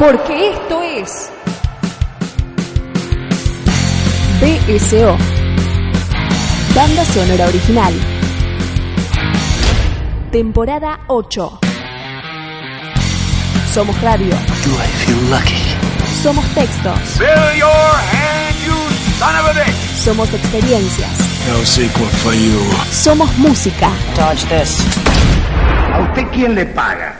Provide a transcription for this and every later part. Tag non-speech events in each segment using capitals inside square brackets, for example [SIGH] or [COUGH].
Porque esto es BSO, Banda Sonora Original, temporada 8. Somos radio, Do I feel lucky? somos textos, Fill your hand, you son of a bitch! somos experiencias, No sequel for you. somos música. Dodge this. ¿A usted quién le paga?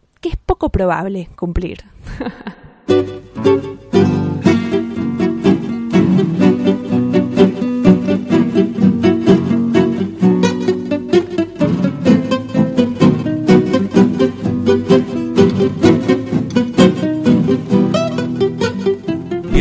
que es poco probable cumplir. [LAUGHS]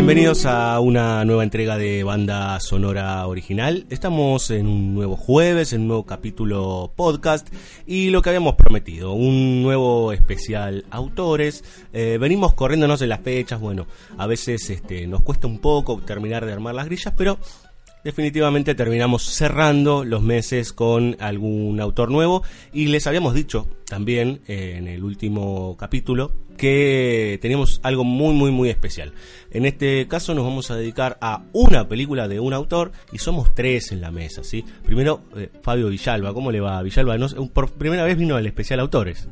Bienvenidos a una nueva entrega de banda sonora original. Estamos en un nuevo jueves, en un nuevo capítulo podcast y lo que habíamos prometido, un nuevo especial autores. Eh, venimos corriéndonos en las fechas, bueno, a veces este, nos cuesta un poco terminar de armar las grillas, pero definitivamente terminamos cerrando los meses con algún autor nuevo y les habíamos dicho también eh, en el último capítulo que teníamos algo muy muy muy especial. En este caso nos vamos a dedicar a una película de un autor y somos tres en la mesa, ¿sí? Primero eh, Fabio Villalba, ¿cómo le va Villalba? No por primera vez vino el especial autores.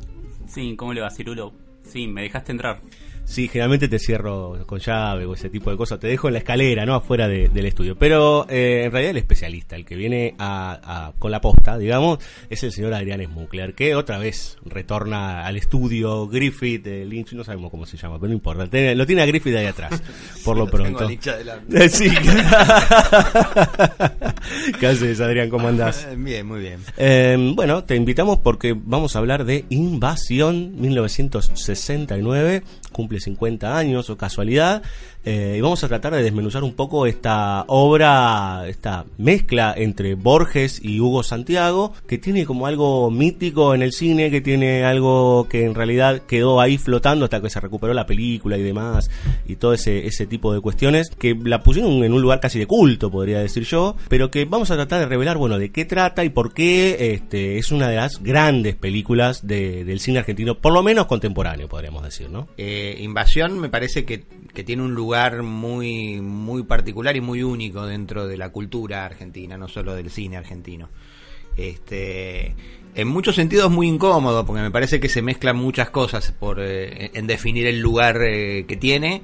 Sí, ¿cómo le va, Cirulo? Sí, me dejaste entrar. Sí, generalmente te cierro con llave o ese tipo de cosas. Te dejo en la escalera, ¿no? Afuera de- del estudio. Pero eh, en realidad el especialista, el que viene a, a- con la posta, digamos, es el señor Adrián Smukler, que otra vez retorna al estudio Griffith, eh, Lynch, no sabemos cómo se llama, pero no importa. Lo tiene a Griffith ahí atrás, [LAUGHS] por lo pronto. Eh, [LAUGHS] Sí. [LAUGHS] ¿Qué haces, Adrián? ¿Cómo andás? Bien, muy bien. Eh, bueno, te invitamos porque vamos a hablar de Invasión 1969, cumple 50 años o casualidad, eh, y vamos a tratar de desmenuzar un poco esta obra, esta mezcla entre Borges y Hugo Santiago, que tiene como algo mítico en el cine, que tiene algo que en realidad quedó ahí flotando hasta que se recuperó la película y demás, y todo ese, ese tipo de cuestiones, que la pusieron en un lugar casi de culto, podría decir yo, pero que vamos a tratar de revelar, bueno, de qué trata y por qué este, es una de las grandes películas de- del cine argentino, por lo menos contemporáneo, podríamos decir, ¿no? Eh, Invasión me parece que, que tiene un lugar muy, muy particular y muy único dentro de la cultura argentina, no solo del cine argentino. Este, en muchos sentidos muy incómodo, porque me parece que se mezclan muchas cosas por, eh, en definir el lugar eh, que tiene.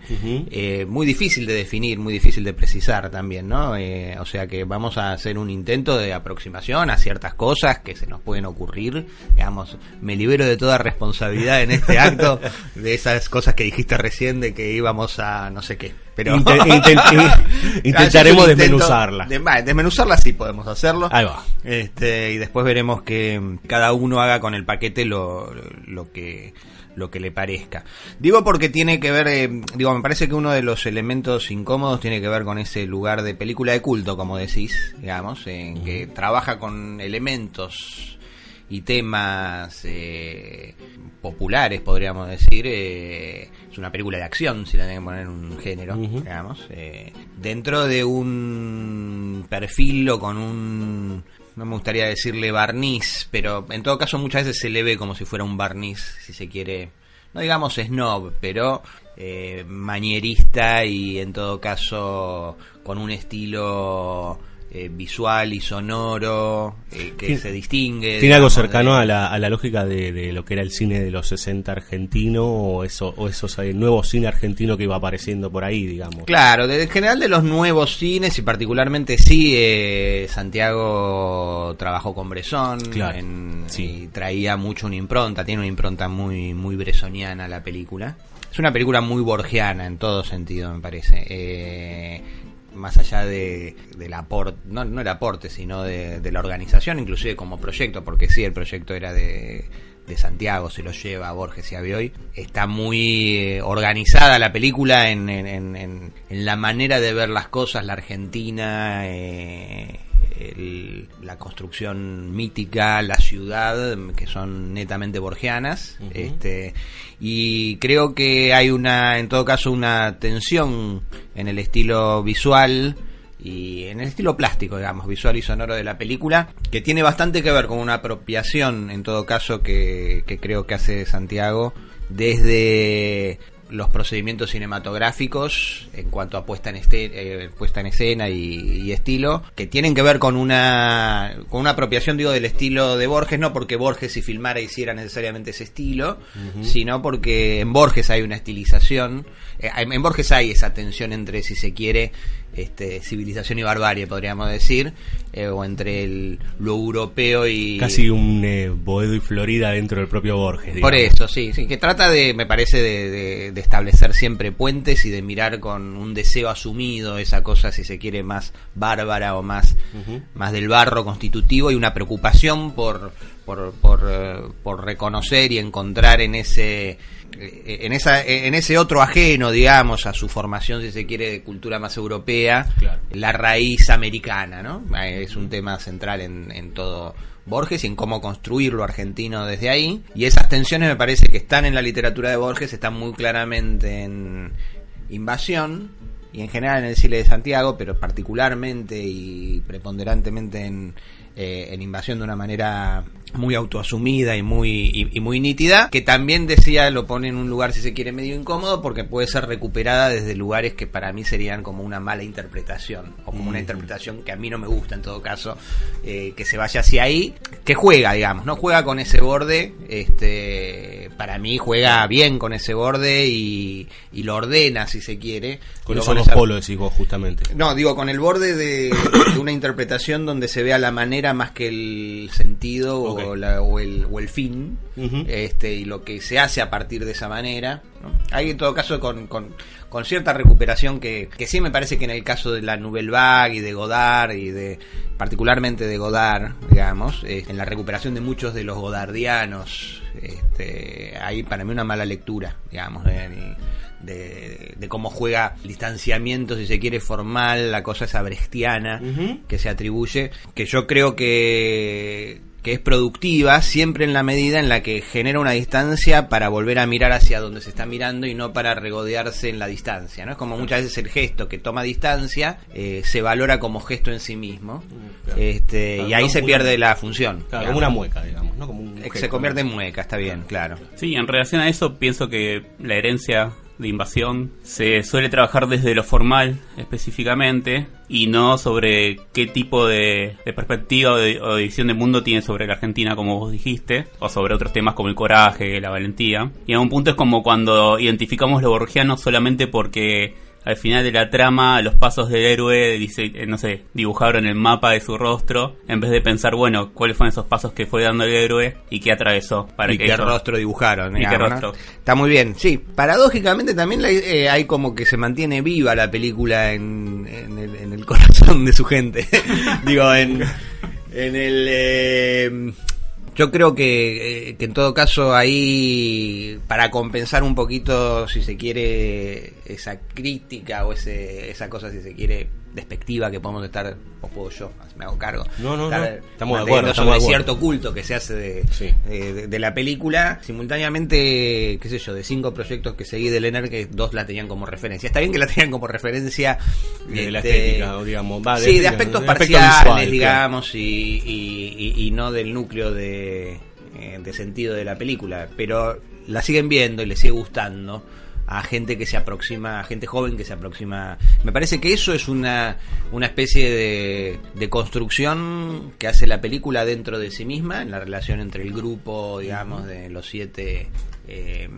Eh, muy difícil de definir, muy difícil de precisar también, ¿no? Eh, o sea que vamos a hacer un intento de aproximación a ciertas cosas que se nos pueden ocurrir. Digamos, me libero de toda responsabilidad en este acto de esas cosas que dijiste recién de que íbamos a no sé qué. Pero Inten- [LAUGHS] inten- intentaremos desmenuzarla. de- desmenuzarla sí podemos hacerlo. Ahí va. Este, y después veremos que cada uno haga con el paquete lo, lo que lo que le parezca. Digo porque tiene que ver, eh, digo, me parece que uno de los elementos incómodos tiene que ver con ese lugar de película de culto, como decís, digamos, en que trabaja con elementos y temas eh, populares, podríamos decir. eh, es una película de acción, si la tienen que poner en un género, digamos. eh, dentro de un perfil o con un... No me gustaría decirle barniz, pero en todo caso muchas veces se le ve como si fuera un barniz, si se quiere no digamos snob, pero eh, manierista y en todo caso con un estilo eh, visual y sonoro eh, que Tiene- se distingue. ¿Tiene algo cercano de- a la, a la lógica de, de lo que era el cine de los 60 argentino o eso o esos eh, nuevo cine argentino que iba apareciendo por ahí, digamos? Claro, de- en general de los nuevos cines y particularmente sí, eh, Santiago trabajó con Claro, en- sí. y traía mucho una impronta, tiene una impronta muy, muy bresoniana la película. Es una película muy borgiana en todo sentido, me parece. Eh, más allá de, del aporte, no, no el aporte, sino de, la organización, inclusive como proyecto, porque sí, el proyecto era de, de Santiago, se lo lleva a Borges y a Bioy. Está muy eh, organizada la película en- en- en- en la manera de ver las cosas, la Argentina, eh, el- la construcción mítica, la ciudad, que son netamente borgianas. este Y creo que hay una, en todo caso, una tensión en el estilo visual y en el estilo plástico, digamos, visual y sonoro de la película, que tiene bastante que ver con una apropiación, en todo caso, que, que creo que hace Santiago desde los procedimientos cinematográficos en cuanto a puesta en, este, eh, puesta en escena y, y estilo, que tienen que ver con una, con una apropiación, digo, del estilo de Borges, no porque Borges si filmara hiciera necesariamente ese estilo, sino porque en Borges hay una estilización, eh, en Borges hay esa tensión entre, si se quiere, este, civilización y barbarie, podríamos decir, eh, o entre el, lo europeo y... Casi un eh, Boedo y Florida dentro del propio Borges. Por digamos. eso, sí, sí, que trata de, me parece, de, de- de establecer siempre puentes y de mirar con un deseo asumido esa cosa, si se quiere, más bárbara o más, más del barro constitutivo y una preocupación por, por, por, eh, por reconocer y encontrar en ese en esa en ese otro ajeno digamos a su formación si se quiere de cultura más europea Claro. la raíz americana no Eh, es un tema central en, en todo Borges y en cómo construir lo argentino desde ahí. Y esas tensiones me parece que están en la literatura de Borges, están muy claramente en Invasión y en general en el cine de Santiago, pero particularmente y preponderantemente en, eh, en Invasión de una manera muy autoasumida y muy, y, y muy nítida, que también decía lo pone en un lugar si se quiere medio incómodo porque puede ser recuperada desde lugares que para mí serían como una mala interpretación o como una interpretación que a mí no me gusta en todo caso eh, que se vaya hacia ahí, que juega digamos, no juega con ese borde, este para mí juega bien con ese borde y, y lo ordena si se quiere. Con esos dos polos decís vos justamente. no, digo, con el borde de, de una interpretación donde se vea la manera más que el sentido o, La- o el, o el fin, este, y lo que se hace a partir de esa manera. ¿no? Hay en todo caso con, con, con cierta recuperación que, que sí me parece que en el caso de la Nouvelle Vague y de Godard y de particularmente de Godard, digamos, eh, en la recuperación de muchos de los godardianos, este, hay para mí una mala lectura, digamos, de, de cómo juega el distanciamiento, si se quiere, formal, la cosa esa brechtiana que se atribuye, que yo creo que, que es productiva siempre en la medida en la que genera una distancia para volver a mirar hacia donde se está mirando y no para regodearse en la distancia. ¿no? Es como muchas veces el gesto que toma distancia eh, se valora como gesto en sí mismo claro. este, Claro, y ahí se una- pierde la función. Claro, como una mueca, digamos, ¿no? Como un Se convierte en mueca, está bien, claro. Sí, en relación a eso pienso que la herencia de invasión. Se suele trabajar desde lo formal específicamente y no sobre qué tipo de, perspectiva o de, de visión del mundo tiene sobre la Argentina como vos dijiste o sobre otros temas como el coraje, la valentía. Y a un punto es como cuando identificamos lo borgiano solamente porque al final de la trama los pasos del héroe dice, eh, no sé, dibujaron el mapa de su rostro en vez de pensar, bueno, cuáles fueron esos pasos que fue dando el héroe y qué atravesó para y que qué ellos- rostro dibujaron. Y qué rostro. Está muy bien. Sí, paradójicamente también eh, hay como que se mantiene viva la película en, en el, en el [LAUGHS] corazón de su gente. [LAUGHS] Digo, en, en el... eh, yo creo que, eh, que en todo caso ahí, para compensar un poquito, si se quiere, esa crítica o ese, esa cosa, si se quiere, despectiva que podemos estar, o puedo yo, me hago cargo. No, no, estar no. Estamos de acuerdo, estamos sobre de cierto culto que se hace de, Sí. de, de la película, simultáneamente, qué sé yo, de cinco proyectos que seguí de Leonard, que dos la tenían como referencia. Está bien que la tenían como referencia De la este, estética, digamos, va, sí, de aspectos aspecto parciales, claro. digamos, y, y- y- y no del núcleo de, eh, de sentido de la película. Pero la siguen viendo y les sigue gustando. A gente que se aproxima, a gente joven que se aproxima. Me parece que eso es una, una especie de, de construcción que hace la película dentro de sí misma, en la relación entre el grupo, digamos, de los siete eh,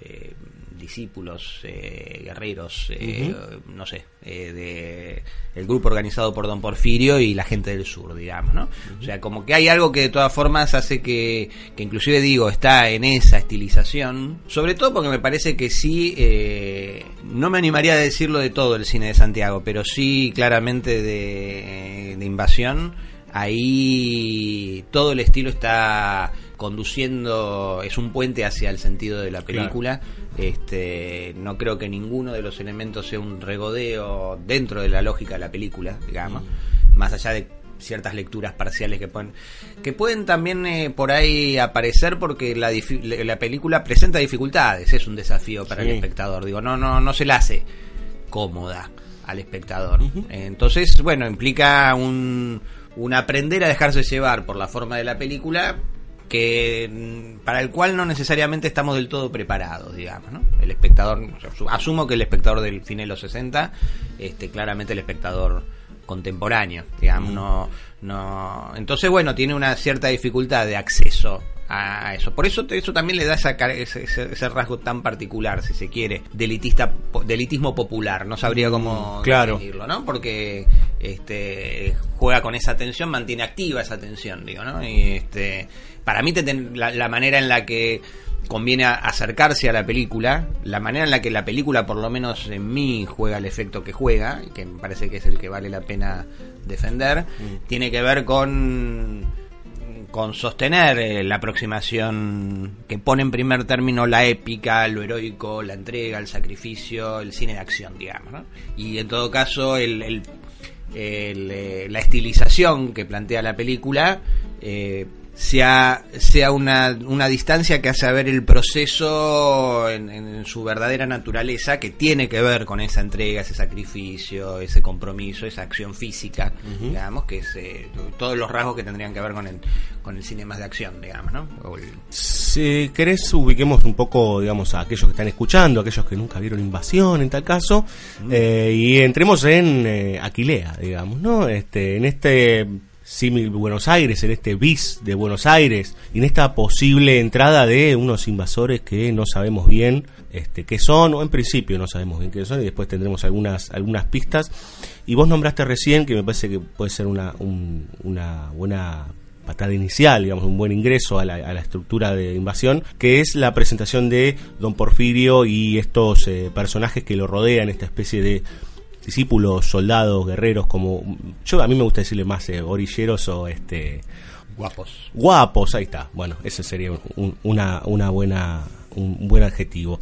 eh, discípulos, eh, guerreros, eh, no sé, eh, de el grupo organizado por Don Porfirio y la gente del sur, digamos, ¿no? O sea, como que hay algo que de todas formas hace que, que inclusive digo, está en esa estilización, sobre todo porque me parece que sí, no me animaría a decirlo de todo el cine de Santiago, pero sí claramente de, de invasión, ahí todo el estilo está conduciendo, es un puente hacia el sentido de la película. Este, no creo que ninguno de los elementos sea un regodeo dentro de la lógica de la película, digamos, más allá de ciertas lecturas parciales que pueden que pueden también eh, por ahí aparecer porque la, la película presenta dificultades es un desafío para Sí. el espectador. Digo no no no se la hace cómoda al espectador. Entonces bueno implica un, un aprender a dejarse llevar por la forma de la película que mm, para el cual no necesariamente estamos del todo preparados, digamos, ¿no? El espectador, asumo que el espectador del fin de los 60, este, claramente el espectador contemporáneo, digamos, no, no, entonces bueno, tiene una cierta dificultad de acceso a eso. Por eso eso también le da esa, ese, rasgo tan particular, si se quiere, de elitista, po- de elitismo popular. No sabría cómo claro. definirlo, ¿no? Porque este juega con esa tensión, mantiene activa esa tensión, digo, ¿no? Y este para mí te ten- la, la manera en la que conviene acercarse a la película, la manera en la que la película, por lo menos en mí, juega el efecto que juega, que me parece que es el que vale la pena defender, tiene que ver con con sostener eh, la aproximación que pone en primer término la épica, lo heroico, la entrega, el sacrificio, el cine de acción, digamos. ¿no? Y en todo caso, el, el- eh, la estilización que plantea la película eh, sea, sea una, una distancia que hace ver el proceso en, en su verdadera naturaleza, que tiene que ver con esa entrega, ese sacrificio, ese compromiso, esa acción física, digamos, que es eh, todos los rasgos que tendrían que ver con el, con el cine más de acción, digamos, ¿no? El- Si querés, ubiquemos un poco, digamos, a aquellos que están escuchando, aquellos que nunca vieron Invasión en tal caso, eh, y entremos en eh, Aquilea, digamos, ¿no? Este, en este símil Buenos Aires, en este bis de Buenos Aires, y en esta posible entrada de unos invasores que no sabemos bien este, qué son, o en principio no sabemos bien qué son, y después tendremos algunas, algunas pistas. Y vos nombraste recién, que me parece que puede ser una, un- una buena patada inicial, digamos, un buen ingreso a la, a la estructura de invasión, que es la presentación de Don Porfirio y estos eh, personajes que lo rodean, esta especie de discípulos, soldados, guerreros, como yo a mí me gusta decirle más eh, orilleros o este guapos. guapos, ahí está. Bueno, ese sería un- una, una buena, un, buen adjetivo.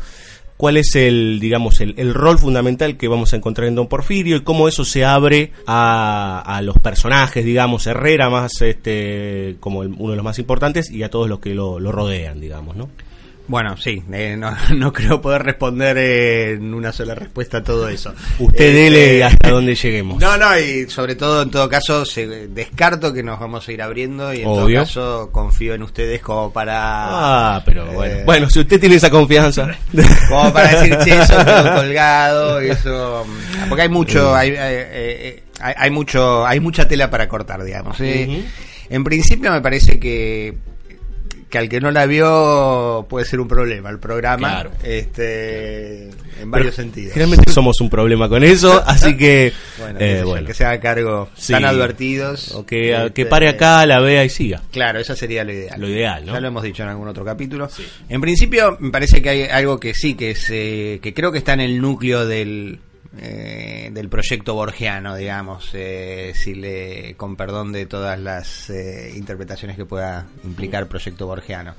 ¿Cuál es el, digamos, el, el rol fundamental que vamos a encontrar en Don Porfirio y cómo eso se abre a, a los personajes, digamos, Herrera más, este, como el- uno de los más importantes y a todos los que lo, lo rodean, digamos, ¿no? Bueno, sí, eh, no, [LAUGHS] no creo poder responder eh, en una sola respuesta a todo eso. Usted Este, dele [LAUGHS] hasta donde lleguemos. No, no, y sobre todo, en todo caso, se, descarto que nos vamos a ir abriendo y en todo caso confío en ustedes como para... Ah, pero eh, bueno. Bueno, si usted tiene esa confianza. [LAUGHS] Como para decir, che, eso quedó colgado, y eso... Porque hay mucho, hay, hay, eh, hay- hay mucho, hay mucha tela para cortar, digamos. ¿eh? En principio me parece que que al que no la vio puede ser un problema el programa Claro. este en varios Pero sentidos Generalmente somos un problema con eso, [LAUGHS] así que bueno, eh, bueno. que se haga cargo Sí. están advertidos O que, Este, que pare acá, la vea y siga. Claro, eso sería lo ideal. Lo ideal, ¿no? Ya lo hemos dicho en algún otro capítulo. En principio, me parece que hay algo que sí, que, es, eh, que creo que está en el núcleo del, eh, del proyecto borgiano, digamos, eh, si le, con perdón de todas las eh, interpretaciones que pueda implicar proyecto borgiano.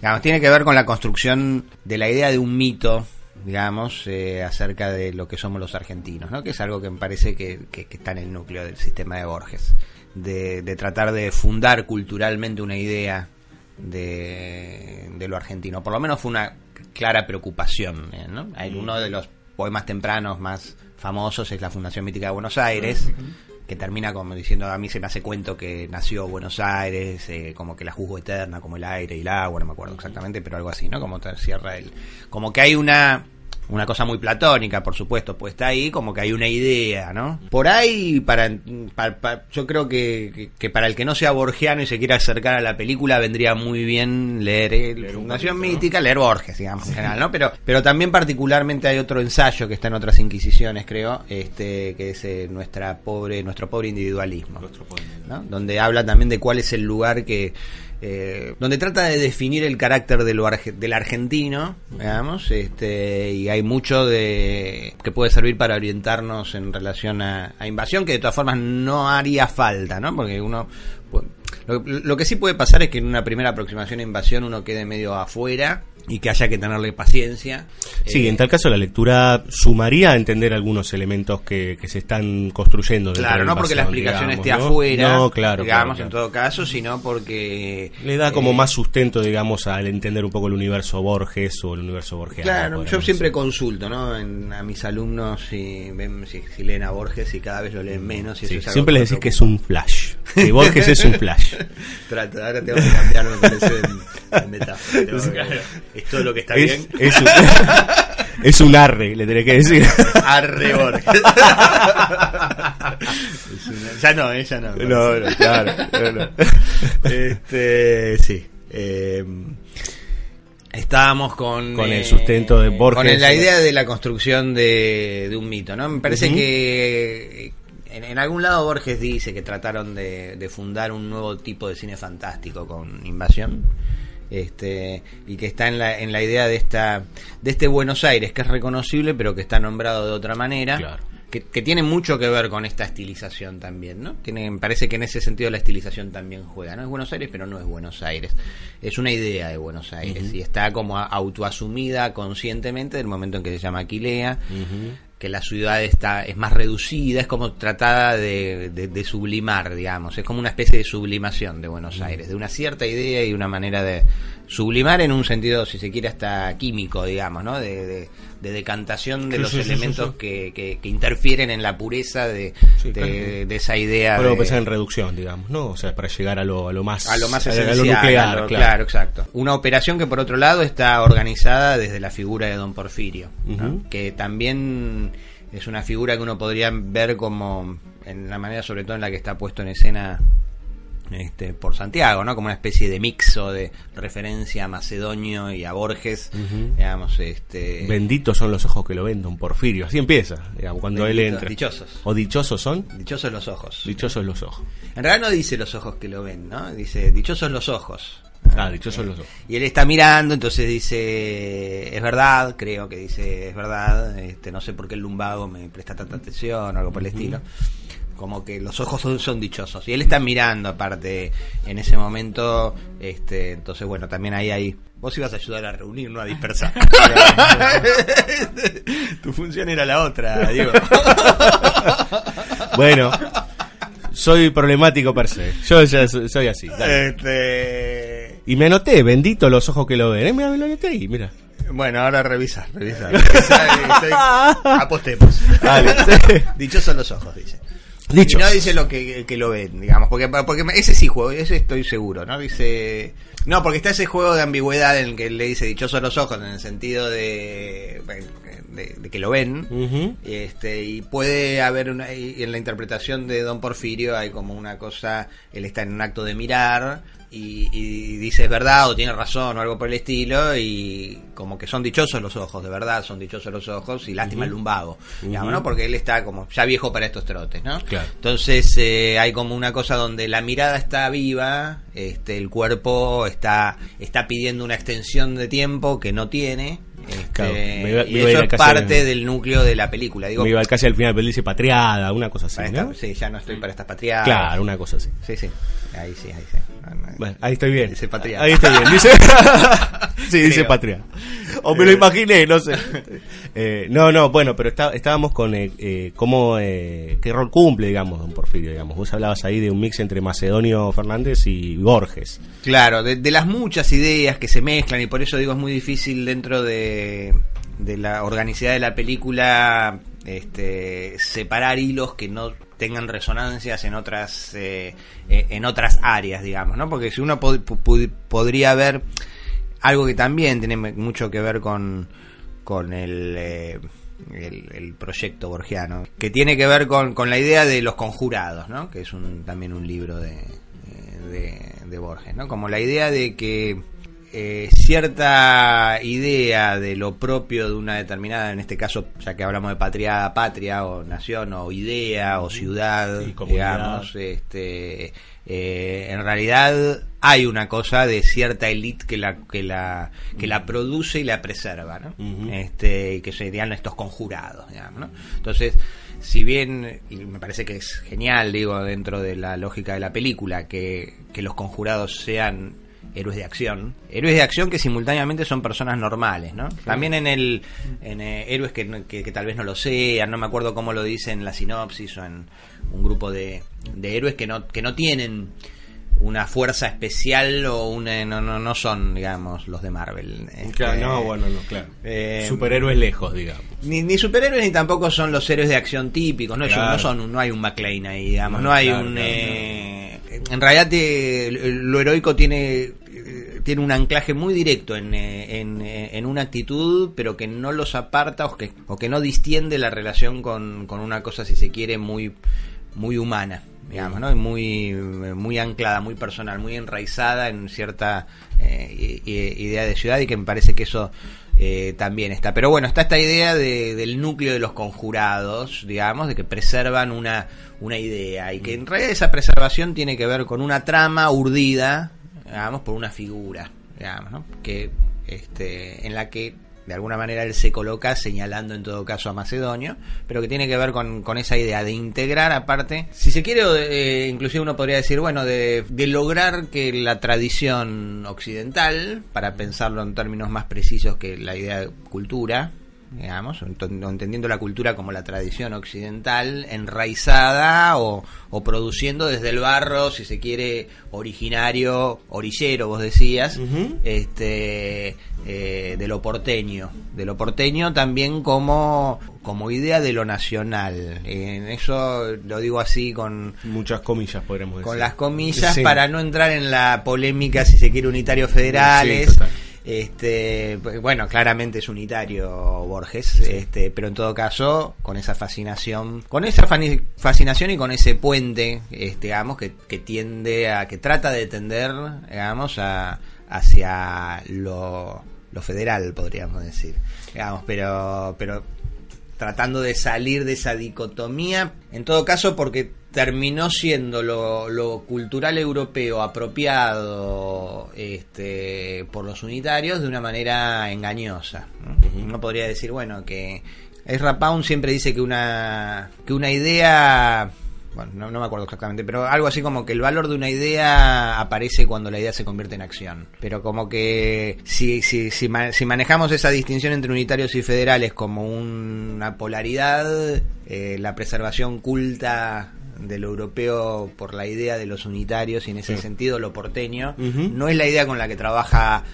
Digamos, tiene que ver con la construcción de la idea de un mito digamos, eh, acerca de lo que somos los argentinos, ¿no? que es algo que me parece que, que- está en el núcleo del sistema de Borges, de, tratar de fundar culturalmente una idea de, lo argentino. Por lo menos fue una clara preocupación. ¿no? Uno de los poemas tempranos más famosos es la Fundación Mítica de Buenos Aires, que termina como diciendo, a mí se me hace cuento que nació Buenos Aires, eh, como que la juzgo eterna, como el aire y el agua, no me acuerdo exactamente, pero algo así, ¿no? Como te cierra el... Como que hay una una cosa muy platónica, por supuesto, puesta ahí, como que hay una idea, ¿no? Por ahí, para, pa- pa- yo creo que, que- que para el que no sea borgiano y se quiera acercar a la película, vendría muy bien leer, eh, Fundación Mítica, leer Borges, digamos, en general, ¿no? Pero, pero también particularmente hay otro ensayo que está en otras inquisiciones, creo, este, que es eh, nuestra pobre, nuestro pobre individualismo, ¿no? Donde habla también de cuál es el lugar que eh, donde trata de definir el carácter de lo del argentino, digamos, este, y hay mucho de que puede servir para orientarnos en relación a, invasión, que de todas formas no haría falta, ¿no? Porque uno pu- lo, lo que sí puede pasar es que en una primera aproximación a invasión uno quede medio afuera y que haya que tenerle paciencia. Sí, Eh, en tal caso la lectura sumaría a entender algunos elementos que, que se están construyendo. Claro, no porque la explicación digamos, esté ¿no? afuera, No, claro. digamos, claro, en todo caso, sino porque... Le da como eh, más sustento, digamos, al entender un poco el universo Borges o el universo borgiano. Claro, yo siempre decir. consulto, ¿no? En- a mis alumnos si, si, si leen a Borges y cada vez lo leen menos. Y Sí, eso es siempre les decís que es un flash. Que Borges es un flash. [LAUGHS] Trato, ahora tengo que cambiar, me parece, en, en metáfora. [LAUGHS] Es todo lo que está es, bien. es un, [LAUGHS] es un arre, le tenés que decir. Arre Borges. [LAUGHS] Ya no, eh, ya no. No, no, claro. no, no. [LAUGHS] Este, sí. eh, estábamos con... Con el sustento de Borges. Con la idea de la construcción de, de un mito, ¿no? Me parece que en, en algún lado Borges dice que trataron de, de fundar un nuevo tipo de cine fantástico con Invasión. Este, y que está en la, en la idea de esta de este Buenos Aires que es reconocible pero que está nombrado de otra manera Claro. que, que tiene mucho que ver con esta estilización también, ¿no? Tiene, me parece que en ese sentido la estilización también juega. No es Buenos Aires, pero no es Buenos Aires. Es una idea de Buenos Aires y está como autoasumida conscientemente del momento en que se llama Aquilea, que la ciudad está es más reducida, es como tratada de, de- de sublimar, digamos. Es como una especie de sublimación de Buenos Aires, de una cierta idea y una manera de sublimar en un sentido, si se quiere, hasta químico, digamos, ¿no? De, de- de decantación de Sí, los sí, elementos sí. Que, que- que interfieren en la pureza de, claro. esa idea. Pero pensar en reducción, digamos, ¿no? O sea, para llegar a lo, a lo más... a lo más a esencial, lo nuclear, a lo- claro. claro, exacto. Una operación que por otro lado está organizada desde la figura de Don Porfirio, que también es una figura que uno podría ver como en la manera sobre todo en la que está puesto en escena este, por Santiago, ¿no? Como una especie de mixo de referencia a Macedonio y a Borges, digamos, este Benditos son los ojos que lo ven, don Porfirio. Así empieza, digamos, cuando él entra. dichosos. O dichosos son, dichosos los ojos. dichosos los ojos. En realidad no dice los ojos que lo ven, ¿no? Dice dichosos los ojos. Ah, dichosos los ojos. Y él está mirando, entonces dice, es verdad, creo que dice, es verdad, este, no sé por qué el lumbago me presta tanta atención o algo por el estilo. Como que los ojos son, son dichosos. Y él está mirando, aparte, en ese momento, este, entonces bueno, también ahí hay... Vos ibas a ayudar a reunir, no a dispersar. [LAUGHS] [LAUGHS] tu función era la otra, Diego. [LAUGHS] Bueno, soy problemático per se. Yo ya so- soy así. dale. Este... Y me anoté, bendito los ojos que lo ven. Eh, mira, me lo anoté ahí, mira. Bueno, ahora revisa, revisa. Apostemos. Dale. Dichosos los ojos, dice. Dicho. Y no dice lo que, que lo ven, digamos, porque, porque ese sí juego, ese estoy seguro, ¿no? Dice... No, porque está ese juego de ambigüedad en el que le dice dichosos los ojos en el sentido de, de, de que lo ven. Ujú. Este, y puede haber una, y en la interpretación de Don Porfirio hay como una cosa, él está en un acto de mirar y, y dice es verdad o tiene razón o algo por el estilo y como que son dichosos los ojos, de verdad son dichosos los ojos y lástima el lumbago, digamos, ¿no? Porque él está como ya viejo para estos trotes, ¿no? Claro. Entonces eh, hay como una cosa donde la mirada está viva, este, el cuerpo está, está pidiendo una extensión de tiempo que no tiene. este, Claro, me iba- me y eso es parte de- del núcleo de la película. Digo, Me iba casi al final, pero dice patriada, una cosa así, para ¿no? esta- sí, ya no estoy para estas patriadas. Claro, una cosa así. Sí, sí. Ahí sí, ahí sí. No, no. Bueno, ahí estoy bien. Dice patriada. Ahí estoy bien. Dice... [LAUGHS] sí, dice patria. O me lo imaginé, no sé. Eh, no, no, bueno, pero está- estábamos con eh, eh, cómo, eh, qué rol cumple, digamos, don Porfirio, digamos. Vos hablabas ahí de un mix entre Macedonio Fernández y Borges. Claro, de, de las muchas ideas que se mezclan y por eso digo es muy difícil dentro de, de la organicidad de la película este, separar hilos que no tengan resonancias en otras eh, eh, en otras áreas, digamos, ¿no? Porque si uno pod- podría ver algo que también tiene mucho que ver con con el, eh, el, proyecto borgiano, que tiene que ver con, con la idea de los conjurados, ¿no? que es un, también un libro de, de, de Borges, ¿no? como la idea de que eh, cierta idea de lo propio de una determinada, en este caso, ya que hablamos de patria, patria o nación o idea o ciudad, Sí, digamos, este, eh, en realidad hay una cosa de cierta élite que la que la que la produce y la preserva, ¿no? Ujú. Este, y que serían estos conjurados, digamos, ¿no? Entonces, si bien, y me parece que es genial, digo, dentro de la lógica de la película, que, que los conjurados sean héroes de acción, héroes de acción que simultáneamente son personas normales, ¿no? También en el en eh, héroes que, que, que tal vez no lo sean, no me acuerdo cómo lo dice en la sinopsis o en un grupo de, de héroes que no que no tienen una fuerza especial o una, no, no, no son, digamos, los de Marvel. Claro, Este, no, bueno, no, claro. eh, Superhéroes lejos, digamos. ni, ni superhéroes ni tampoco son los héroes de acción típicos, no, Claro. son no hay un McLean ahí, digamos, No, no, hay claro, un claro, eh, en realidad te- lo heroico tiene eh, tiene un anclaje muy directo en, eh, eh, en una actitud, pero que no los aparta o que, o que no distiende la relación con, con una cosa, si se quiere, muy, muy humana, digamos, ¿no? Y muy, muy anclada, muy personal, muy enraizada en cierta eh, idea de ciudad y que me parece que eso eh, también está. Pero bueno, está esta idea de- del núcleo de los conjurados, digamos, de que preservan una, una idea y que en realidad esa preservación tiene que ver con una trama urdida, digamos, por una figura, digamos, ¿no? Que, este, en la que de alguna manera él se coloca señalando en todo caso a Macedonio, pero que tiene que ver con, con esa idea de integrar aparte, si se quiere, eh, inclusive uno podría decir, bueno, de, de lograr que la tradición occidental, para pensarlo en términos más precisos que la idea de cultura, digamos, ent- entendiendo la cultura como la tradición occidental, enraizada o, o produciendo desde el barro, si se quiere, originario, orillero, vos decías, este eh, de lo porteño, de lo porteño también como como idea de lo nacional. En eso lo digo así con Muchas comillas, podríamos decir. con las comillas Sí. para no entrar en la polémica si se quiere unitarios federales. Sí. Este, pues, bueno, claramente es unitario Borges, este, pero en todo caso con esa fascinación, con esa fascinación y con ese puente, este, digamos que, que tiende a que trata de tender, digamos, a, hacia lo, lo federal, podríamos decir, digamos, pero, pero tratando de salir de esa dicotomía, en todo caso porque terminó siendo lo, lo cultural europeo apropiado este, por los unitarios de una manera engañosa. ¿no? Podría decir, bueno, que Ezra Pound siempre dice que una, que una idea... Bueno, no, me acuerdo exactamente, pero algo así como que el valor de una idea aparece cuando la idea se convierte en acción. Pero como que si, si, si, si manejamos esa distinción entre unitarios y federales como una polaridad, eh, la preservación culta de lo europeo por la idea de los unitarios y en ese Sí. sentido lo porteño no es la idea con la que trabaja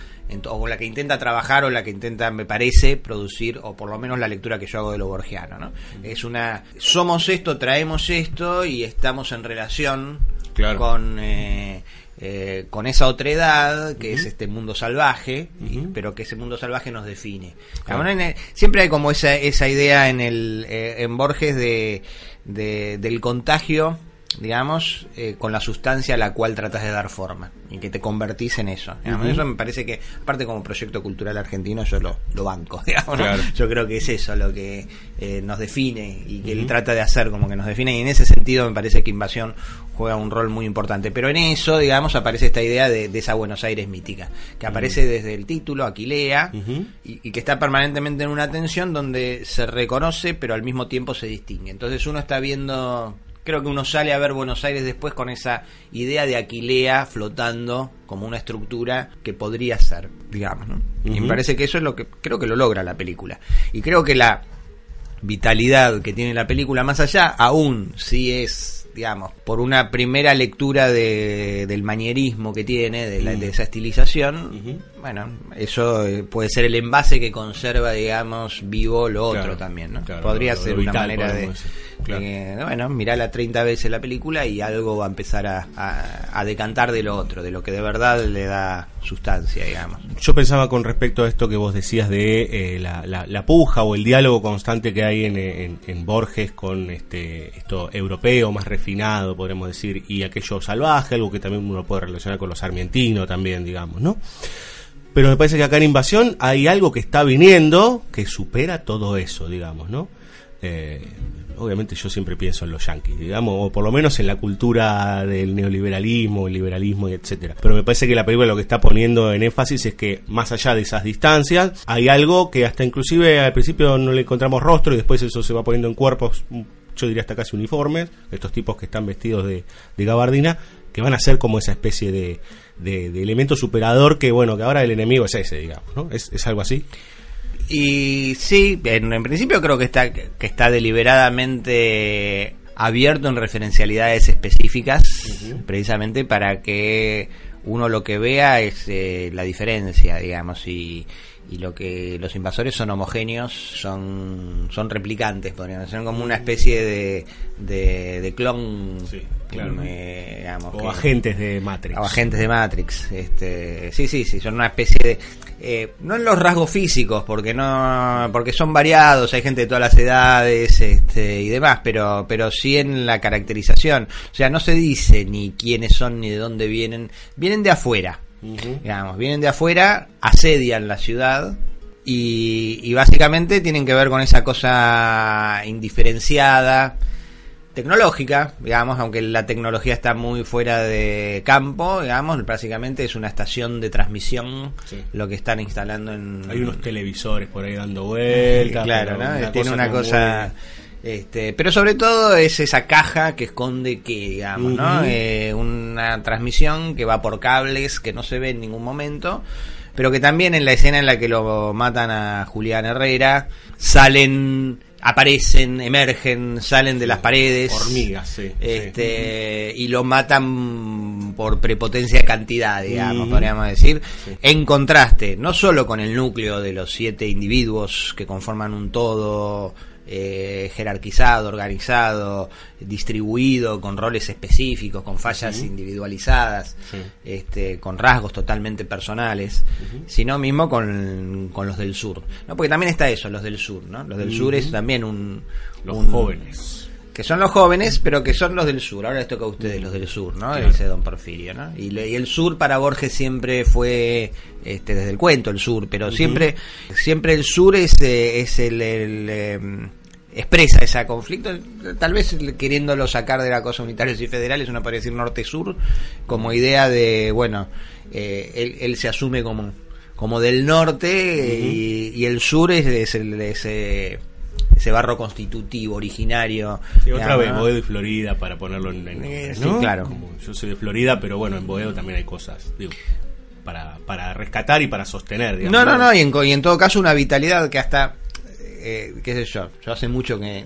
o con la que intenta trabajar o la que intenta me parece producir o por lo menos la lectura que yo hago de lo borgiano ¿no? es una somos esto traemos esto y estamos en relación Claro. con eh, eh, con esa otredad que es este mundo salvaje y- pero que ese mundo salvaje nos define. Claro. Ahora, en el- siempre hay como esa esa idea en el eh, en Borges de, de- del contagio digamos, eh, con la sustancia a la cual tratas de dar forma y que te convertís en eso. digamos. Eso me parece que, aparte como proyecto cultural argentino, yo lo, lo banco. [LAUGHS] digamos. Yo creo que es eso lo que eh, nos define y que él trata de hacer como que nos define y en ese sentido me parece que Invasión juega un rol muy importante. Pero en eso, digamos, aparece esta idea de, de esa Buenos Aires mítica, que aparece desde el título, Aquilea, y, y que está permanentemente en una tensión donde se reconoce pero al mismo tiempo se distingue. Entonces uno está viendo, creo que uno sale a ver Buenos Aires después con esa idea de Aquilea flotando como una estructura que podría ser, digamos. ¿no? Y me parece que eso es lo que creo que lo logra la película. Y creo que la vitalidad que tiene la película más allá, aún si es, digamos, por una primera lectura de, del manierismo que tiene, de, la- de esa estilización, bueno, eso eh, puede ser el envase que conserva, digamos, vivo lo otro también, ¿no? claro, Podría lo- ser lo una manera de, decir. Eh, bueno, mirala 30 veces la película y algo va a empezar a, a, decantar de lo otro, de lo que de verdad le da sustancia, digamos. Yo pensaba con respecto a esto que vos decías de eh, la, la, puja o el diálogo constante que hay en, en, Borges con este esto europeo más refinado, podríamos decir, y aquello salvaje, algo que también uno puede relacionar con los argentinos también, digamos, ¿no? Pero me parece que acá en Invasión hay algo que está viniendo que supera todo eso, digamos, ¿no? Eh, obviamente yo siempre pienso en los yanquis, digamos, o por lo menos en la cultura del neoliberalismo, el liberalismo y etcétera. Pero me parece que la película lo que está poniendo en énfasis es que más allá de esas distancias, hay algo que hasta inclusive al principio no le encontramos rostro y después eso se va poniendo en cuerpos, yo diría hasta casi uniformes, estos tipos que están vestidos de, gabardina, que van a ser como esa especie de, de, elemento superador que, bueno, que ahora el enemigo es ese, digamos, ¿no? ¿Es, es algo así? Y sí, en, principio creo que está, que está deliberadamente abierto en referencialidades específicas, precisamente para que uno lo que vea es eh, la diferencia, digamos, y, y lo que los invasores son homogéneos, son, son replicantes, podrían ser como una especie de, de, clon. Sí, o agentes de Matrix. O agentes de Matrix. Este, sí, sí, sí, son una especie de. Eh, no en los rasgos físicos, porque no porque son variados, hay gente de todas las edades este, y demás, pero, pero sí en la caracterización. O sea, no se dice ni quiénes son ni de dónde vienen, vienen de afuera Digamos, vienen de afuera, asedian la ciudad y, básicamente tienen que ver con esa cosa indiferenciada, tecnológica, digamos, aunque la tecnología está muy fuera de campo, digamos, básicamente es una estación de transmisión lo que están instalando en... Hay unos televisores por ahí dando vueltas. claro, ¿no? Tiene una cosa... Este, pero sobre todo es esa caja que esconde que, digamos, ¿no? Eh, una transmisión que va por cables que no se ve en ningún momento, pero que también en la escena en la que lo matan a Julián Herrera salen aparecen, emergen, salen de las paredes. Hormigas, sí. Este, Y lo matan por prepotencia de cantidad, digamos, podríamos decir. En contraste, no solo con el núcleo de los siete individuos que conforman un todo eh, jerarquizado, organizado, distribuido, con roles específicos, con fallas individualizadas, este, con rasgos totalmente personales, sino mismo con, los del sur. ¿no? Porque también está eso, los del sur. ¿no? Los del sur es también un... Los jóvenes que son los jóvenes, pero que son los del sur. Ahora les toca a ustedes los del sur, ¿no? Dice Don Porfirio, ¿no? Y, el sur para Borges siempre fue, este, desde el cuento, el sur, pero siempre, siempre el sur es, eh, es el, em, expresa ese conflicto, tal vez queriéndolo sacar de la cosa unitarios y federales, uno podría decir norte-sur, como idea de, bueno, eh, él, se asume como, como del norte y, el sur es, ese, ese barro constitutivo, originario. otra vez, Boedo y Florida, para ponerlo en... Eh, sí, claro. yo soy de Florida, pero bueno, en Boedo también hay cosas, para, para rescatar y para sostener. no, no, no, y en, y en todo caso una vitalidad que hasta eh, qué sé yo, yo hace mucho que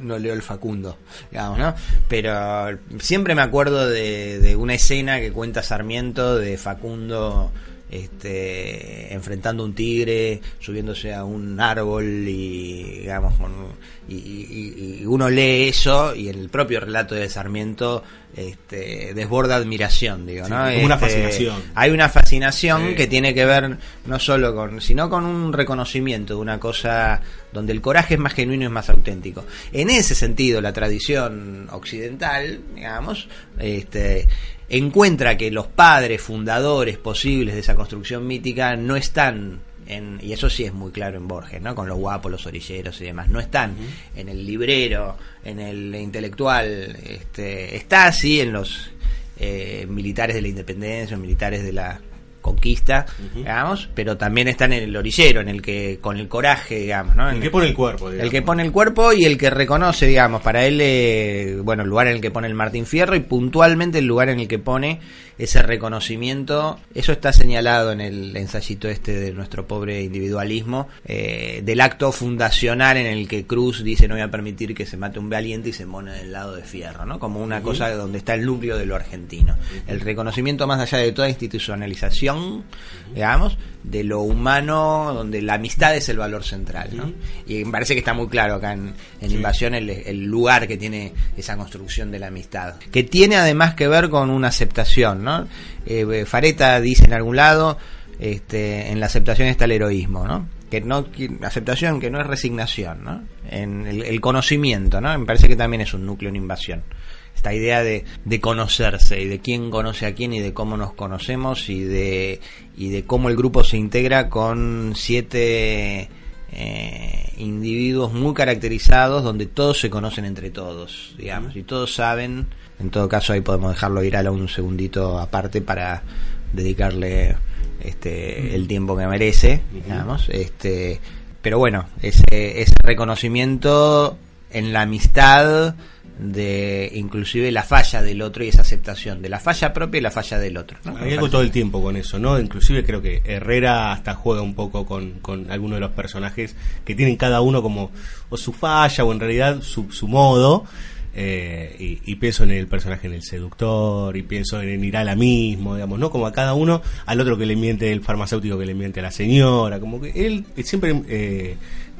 no leo el Facundo, digamos, ¿no? Pero siempre me acuerdo de, de una escena que cuenta Sarmiento de Facundo este, enfrentando un tigre, subiéndose a un árbol y, digamos, y, uno lee eso y en el propio relato de Sarmiento este, desborda admiración, digo, ¿no? una este, fascinación. Hay una fascinación que tiene que ver no solo con, sino con un reconocimiento de una cosa donde el coraje es más genuino y es más auténtico. En ese sentido, la tradición occidental, digamos, este, encuentra que los padres fundadores posibles de esa construcción mítica no están en, y eso sí es muy claro en Borges, ¿no? Con los guapos, los orilleros y demás, no están en el librero, en el intelectual, este, está así en los eh, militares de la independencia, militares de la conquista, digamos, pero también está en el orillero, en el que con el coraje, digamos, ¿no? el que pone el cuerpo, El que pone el cuerpo y el que reconoce, digamos, para él, eh, bueno, el lugar en el que pone el Martín Fierro y puntualmente el lugar en el que pone ese reconocimiento, eso está señalado en el ensayito este de nuestro pobre individualismo, eh, del acto fundacional en el que Cruz dice no voy a permitir que se mate un valiente y se pone del lado de fierro, ¿no? Como una cosa donde está el núcleo de lo argentino. El reconocimiento más allá de toda institucionalización digamos, de lo humano, donde la amistad es el valor central, ¿no? Y me parece que está muy claro acá en, Invasión el, el, lugar que tiene esa construcción de la amistad, que tiene además que ver con una aceptación, ¿no? Eh, Fareta dice en algún lado, este, en la aceptación está el heroísmo, ¿no? Que no aceptación que no es resignación, ¿no? En el, conocimiento, ¿no? Me parece que también es un núcleo en invasión. Esta idea de, de, conocerse y de quién conoce a quién y de cómo nos conocemos y de, y de cómo el grupo se integra con siete eh, individuos muy caracterizados donde todos se conocen entre todos, digamos, y todos saben. En todo caso, ahí podemos dejarlo ir a un segundito aparte para dedicarle este, el tiempo que merece, digamos, este, pero bueno, ese, ese reconocimiento en la amistad de inclusive la falla del otro y esa aceptación de la falla propia y la falla del otro. Hay algo todo el tiempo con eso, ¿no? Inclusive creo que Herrera hasta juega un poco con, con algunos de los personajes que tienen cada uno como o su falla o en realidad su, su modo eh, y, pienso en el personaje en el seductor y pienso en, en la mismo, digamos, ¿no? Como a cada uno, al otro que le miente, el farmacéutico que le miente a la señora, como que él siempre eh,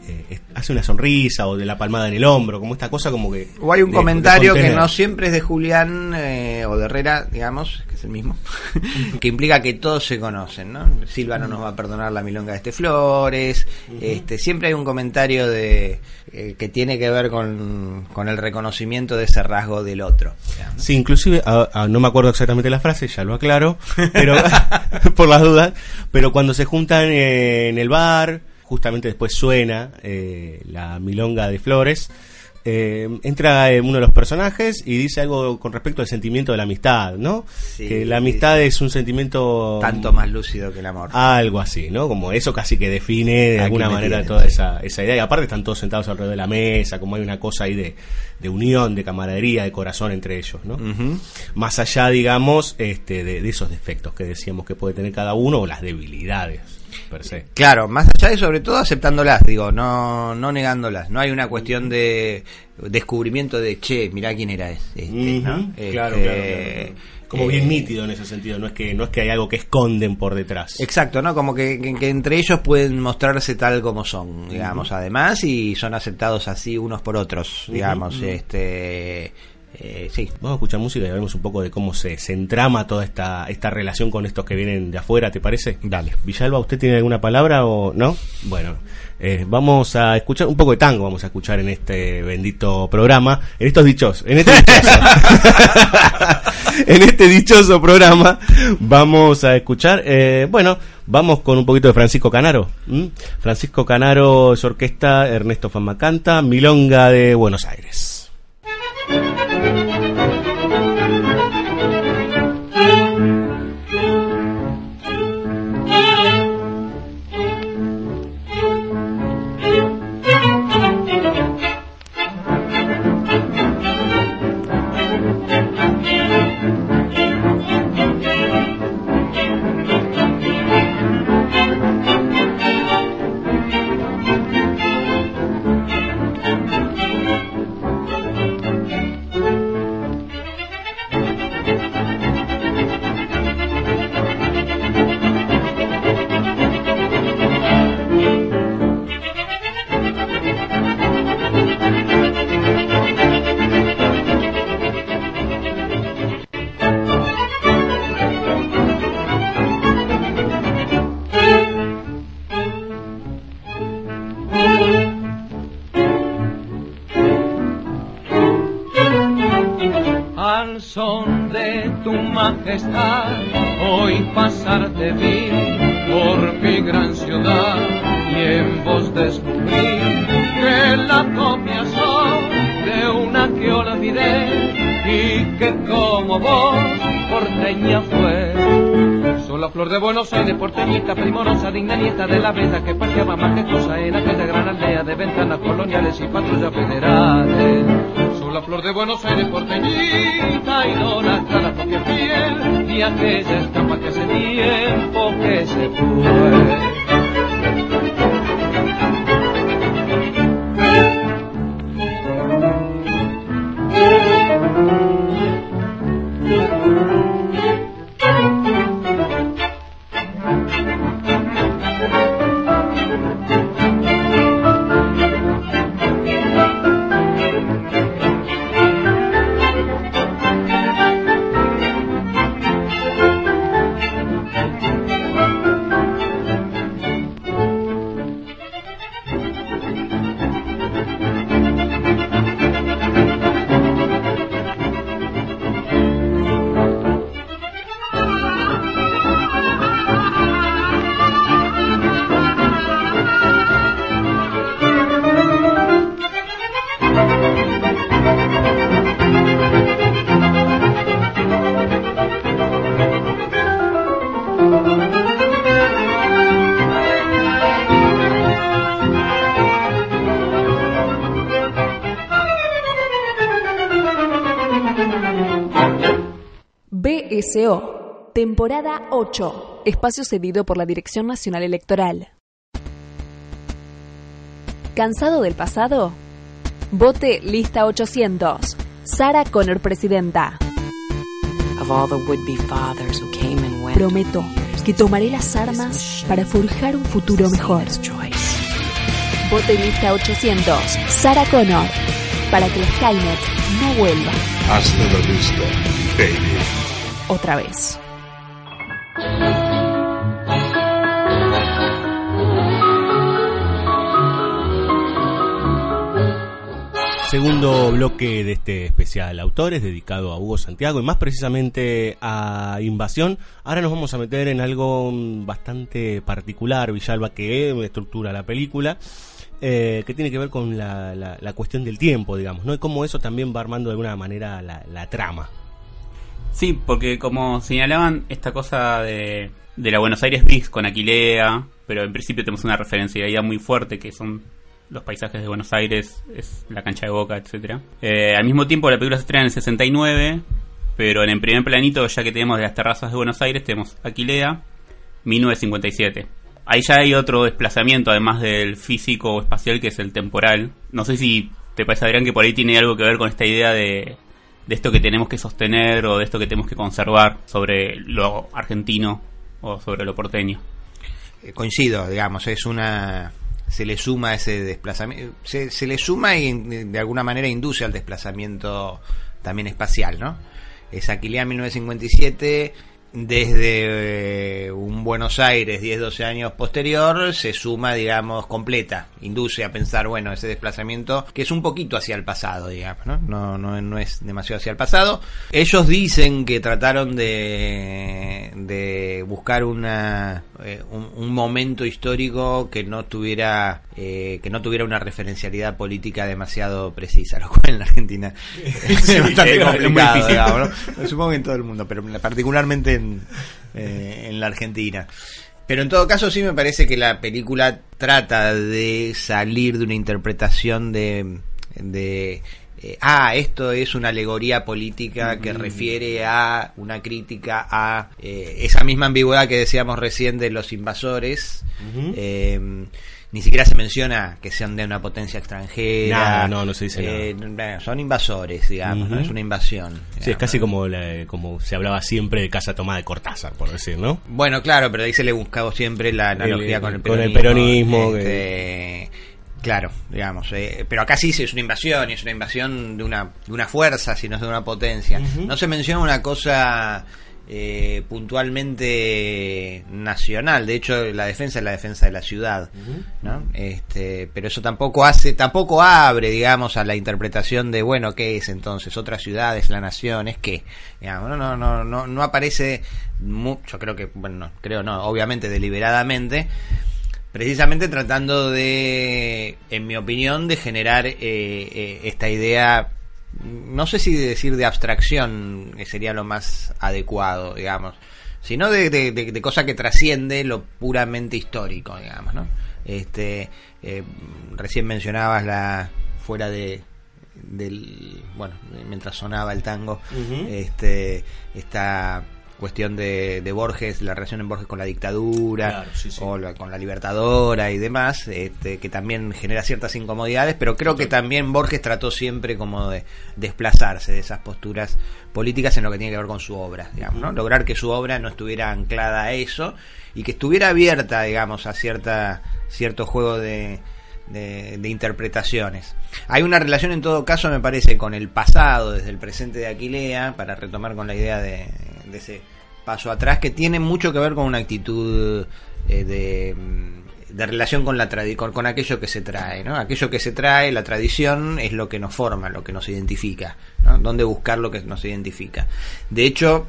eh, hace una sonrisa o de la palmada en el hombro, como esta cosa como que... O hay un comentario que no siempre es de Julián eh, o de Herrera, digamos, que es el mismo, [LAUGHS] que implica que todos se conocen, ¿no? Silva no nos va a perdonar la milonga de este Flores, este, siempre hay un comentario de eh, que tiene que ver con, con, el reconocimiento de ese rasgo del otro. Sí, inclusive, no me acuerdo exactamente la frase, ya lo aclaro, [LAUGHS] pero [LAUGHS] por las dudas, pero cuando se juntan en el bar justamente después suena eh, la milonga de Flores. Eh, entra uno de los personajes y dice algo con respecto al sentimiento de la amistad, ¿no? que la amistad es un sentimiento tanto más lúcido que el amor. Algo así, ¿no? Como eso casi que define de alguna manera toda esa, esa idea. Y aparte están todos sentados alrededor de la mesa, como hay una cosa ahí de, de unión, de camaradería, de corazón entre ellos, ¿no? Más allá, digamos, este, de, de esos defectos que decíamos que puede tener cada uno o las debilidades. Claro, más allá de sobre todo aceptándolas, digo, no, no negándolas. No hay una cuestión de descubrimiento de, che, mirá quién era este, claro, este, Como bien eh, nítido en ese sentido, no es que no es que hay algo que esconden por detrás. Exacto, ¿no? Como que, entre ellos pueden mostrarse tal como son, digamos, además, y son aceptados así unos por otros, digamos, este eh, sí, vamos a escuchar música y vemos un poco de cómo se, se entrama toda esta, esta relación con estos que vienen de afuera, ¿te parece? Dale. Villalba, ¿usted tiene alguna palabra o no? Bueno, eh, vamos a escuchar un poco de tango, vamos a escuchar en este bendito programa, en estos dichos, en este dichoso, [LAUGHS] en este dichoso programa vamos a escuchar, eh, bueno, vamos con un poquito de Francisco Canaro. Francisco Canaro es orquesta, Ernesto Fama canta, Milonga de Buenos Aires. Espacio cedido por la Dirección Nacional Electoral. ¿Cansado del pasado? Vote lista 800. Sara Connor, presidenta. Prometo que tomaré las armas para forjar un futuro mejor. Vote lista 800. Sara Connor. Para que el Skynet no vuelva. Hasta la vista, baby. Otra vez. Segundo bloque de este especial autores dedicado a Hugo Santiago y más precisamente a Invasión. Ahora nos vamos a meter en algo bastante particular, Villalba, que estructura la película. eh, que tiene que ver con la, la- la cuestión del tiempo, digamos, ¿no? Y cómo eso también va armando de alguna manera la, trama. Sí, porque como señalaban, esta cosa de, de la Buenos Aires Bis con Aquilea, pero en principio tenemos una referencialidad muy fuerte que son los paisajes de Buenos Aires, es la cancha de Boca, etcétera. Eh, al mismo tiempo la película se estrena en el 69, pero en el primer planito, ya que tenemos de las terrazas de Buenos Aires, tenemos Aquilea, 1957. Ahí ya hay otro desplazamiento, además del físico o espacial, que es el temporal. No sé si te parece, Adrián, que por ahí tiene algo que ver con esta idea de, de esto que tenemos que sostener o de esto que tenemos que conservar sobre lo argentino o sobre lo porteño. Eh, coincido, digamos, es una se le suma ese desplazamiento, se, le suma y de alguna manera induce al desplazamiento también espacial, ¿no? Es Aquilea 1957, desde eh, un Buenos Aires 10-12 años posterior, se suma, digamos, completa, induce a pensar, bueno, ese desplazamiento que es un poquito hacia el pasado, digamos, ¿no? No, no, no es demasiado hacia el pasado. Ellos dicen que trataron de, de buscar una, eh, un, un momento histórico que no tuviera eh, que no tuviera una referencialidad política demasiado precisa, lo cual en la Argentina [LAUGHS] es bastante es muy complicado, digamos, ¿no? Supongo que en todo el mundo, pero particularmente en, eh, en la Argentina. Pero en todo caso sí me parece que la película trata de salir de una interpretación de... de eh, ah, esto es una alegoría política que refiere a una crítica a eh, esa misma ambigüedad que decíamos recién de los invasores. Eh, ni siquiera se menciona que sean de una potencia extranjera. Nada, no, no se dice Eh, bueno, Son invasores, digamos, ¿no? Es una invasión. Sí, es casi como, la- como se hablaba siempre de Casa Tomada de Cortázar, por decir, ¿no? Bueno, claro, pero ahí se le buscaba siempre la analogía El- con el con el peronismo. peronismo, este, Claro, digamos. eh, pero acá sí es una invasión, y es una invasión de una, de una fuerza, si no es de una potencia. No se menciona una cosa eh, puntualmente nacional. De hecho, la defensa es la defensa de la ciudad. ¿no? este, pero eso tampoco hace, tampoco abre, digamos, a la interpretación de, bueno, ¿qué es entonces? ¿Otra ciudad? ¿Es la nación? ¿Es qué? Digamos, no, no, no, no, no aparece mucho, creo que, bueno, no, creo no, obviamente deliberadamente, precisamente tratando de, en mi opinión, de generar eh, eh, esta idea, no sé si decir de abstracción, que sería lo más adecuado, digamos, sino de, de, de- de cosa que trasciende lo puramente histórico, digamos, ¿no? Este, eh, recién mencionabas la fuera de del bueno mientras sonaba el tango este esta cuestión de, de Borges la relación en Borges con la dictadura Claro, sí, sí. o la- con la libertadora y demás este, que también genera ciertas incomodidades pero creo que también Borges trató siempre como de desplazarse de esas posturas políticas en lo que tiene que ver con su obra digamos ¿no? lograr que su obra no estuviera anclada a eso y que estuviera abierta digamos a cierta cierto juego de de, de interpretaciones. Hay una relación en todo caso, me parece, con el pasado, desde el presente de Aquilea, para retomar con la idea de, de ese paso atrás, que tiene mucho que ver con una actitud eh, de, mm, de relación con, la con, con aquello que se trae. ¿no? Aquello que se trae, la tradición, es lo que nos forma, lo que nos identifica. ¿no? ¿Dónde buscar lo que nos identifica? De hecho,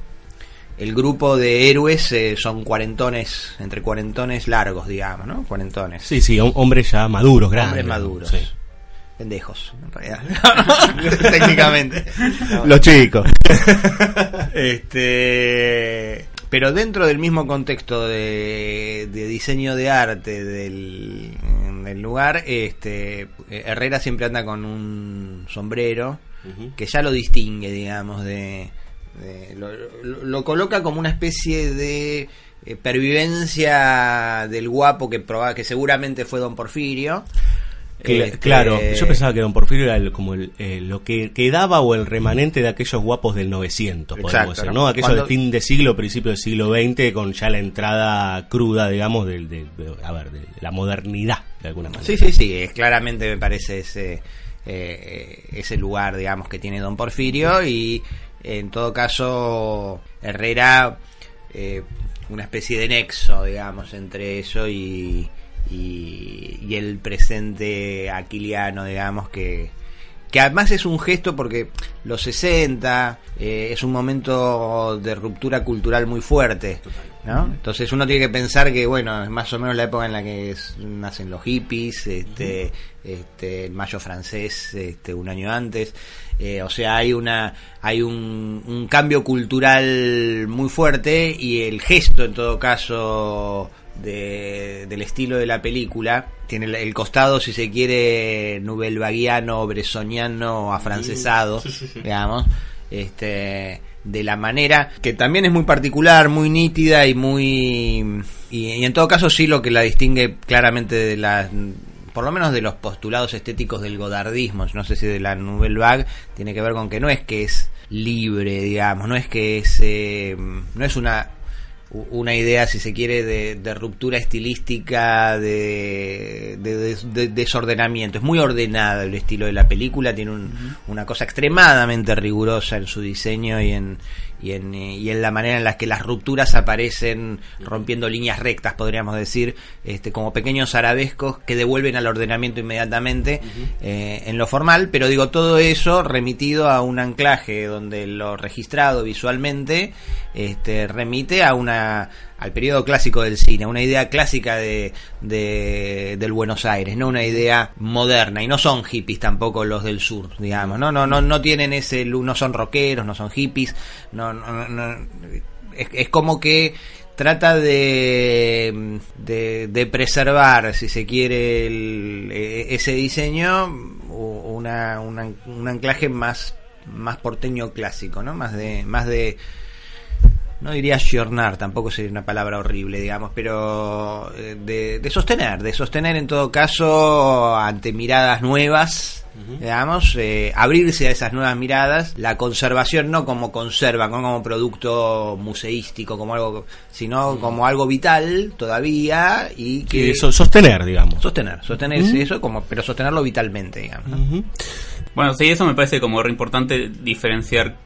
el grupo de héroes eh, son cuarentones, entre cuarentones largos, digamos, ¿no? Cuarentones. Sí, sí, hom- hombres ya maduros, grandes. Hombres maduros. Sí. Pendejos, en realidad. [LAUGHS] Técnicamente. Los chicos. Este, pero dentro del mismo contexto de, de diseño de arte del, del lugar, este, Herrera siempre anda con un sombrero que ya lo distingue, digamos, de, de- lo, lo- lo coloca como una especie de eh, pervivencia del guapo que proba, que seguramente fue Don Porfirio. Este, Claro, yo pensaba que Don Porfirio era el- como el, eh, lo que quedaba o el remanente de aquellos guapos del 900, podemos Exacto, decir, ¿no? Aquellos Cuando- de fin de siglo, principio del siglo XX, con ya la entrada cruda, digamos, del, del- de, a ver, de la modernidad, de alguna manera. Sí, sí, sí, es claramente me parece ese, eh, ese lugar, digamos, que tiene Don Porfirio y en todo caso Herrera, eh, una especie de nexo, digamos, entre eso y, y, y el presente aquiliano, digamos, que, que además es un gesto porque los 60 eh, es un momento de ruptura cultural muy fuerte, ¿no? Entonces uno tiene que pensar que, bueno, es más o menos la época en la que es- nacen los hippies, este, este, el mayo francés, este, un año antes, eh, o sea, hay una, hay un, un cambio cultural muy fuerte y el gesto, en todo caso, de- del estilo de la película. Tiene el, el costado, si se quiere, nubelvaguiano, bresoniano, afrancesado, digamos. Este, de la manera que también es muy particular, muy nítida y muy. Y, y en todo caso, sí lo que la distingue claramente de la. Por lo menos de los postulados estéticos del godardismo, no sé si de la Nouvelle Vague, tiene que ver con que no es que es libre, digamos, no es que es. eh, no es una una idea, si se quiere, de, de ruptura estilística, de, de- de- de desordenamiento. Es muy ordenada el estilo de la película, tiene un- una cosa extremadamente rigurosa en su diseño y en, y, en, y en la manera en la que las rupturas aparecen rompiendo líneas rectas, podríamos decir, este, como pequeños arabescos que devuelven al ordenamiento inmediatamente eh, en lo formal, pero digo, todo eso remitido a un anclaje donde lo registrado visualmente este, remite a una al periodo clásico del cine, una idea clásica de, de- del Buenos Aires, no una idea moderna, y no son hippies tampoco los del sur, digamos, no, no, no, no tienen ese, no son rockeros, no son hippies, no, no, no- es, es como que trata de, de, preservar, si se quiere, el- e- ese diseño, una, una- un anclaje más, más porteño clásico, ¿no? Más de, más de, no diría ayornar, tampoco sería una palabra horrible, digamos, pero eh, de, de sostener, de sostener en todo caso ante miradas nuevas, digamos, eh, abrirse a esas nuevas miradas, la conservación no como conserva, no como producto museístico, como algo, sino como algo vital todavía y que Sí, sostener, digamos. sostener, sostener eso como, pero sostenerlo vitalmente, digamos. Bueno, sí, eso me parece como re importante diferenciar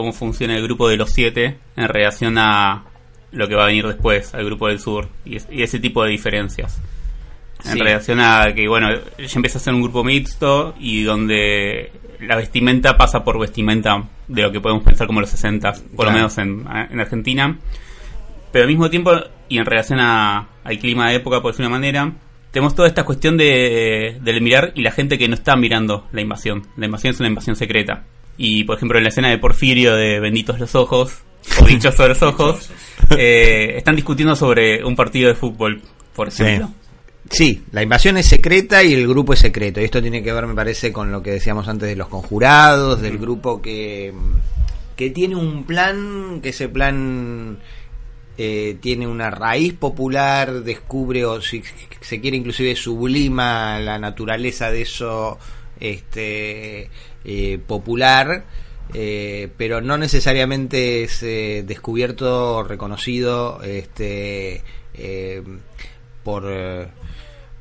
cómo funciona el grupo de los siete en relación a lo que va a venir después, al grupo del sur, y, es- y ese tipo de diferencias. En Sí. relación a que, bueno, ya empieza a ser un grupo mixto y donde la vestimenta pasa por vestimenta de lo que podemos pensar como los 60, por Claro. lo menos en, en Argentina. Pero al mismo tiempo, y en relación a- al clima de época, por decir una manera, tenemos toda esta cuestión de, del mirar y la gente que no está mirando la invasión. La invasión es una invasión secreta. Y, por ejemplo, en la escena de Porfirio de Benditos los Ojos, o Dichosos los Ojos, [LAUGHS] eh, están discutiendo sobre un partido de fútbol, por Sí. ejemplo. Sí, la invasión es secreta y el grupo es secreto. Y esto tiene que ver, me parece, con lo que decíamos antes de los conjurados, del grupo que, que tiene un plan, que ese plan eh, tiene una raíz popular, descubre o si se quiere inclusive sublima la naturaleza de eso este eh, popular. eh, pero no necesariamente es eh, descubierto o reconocido este eh, por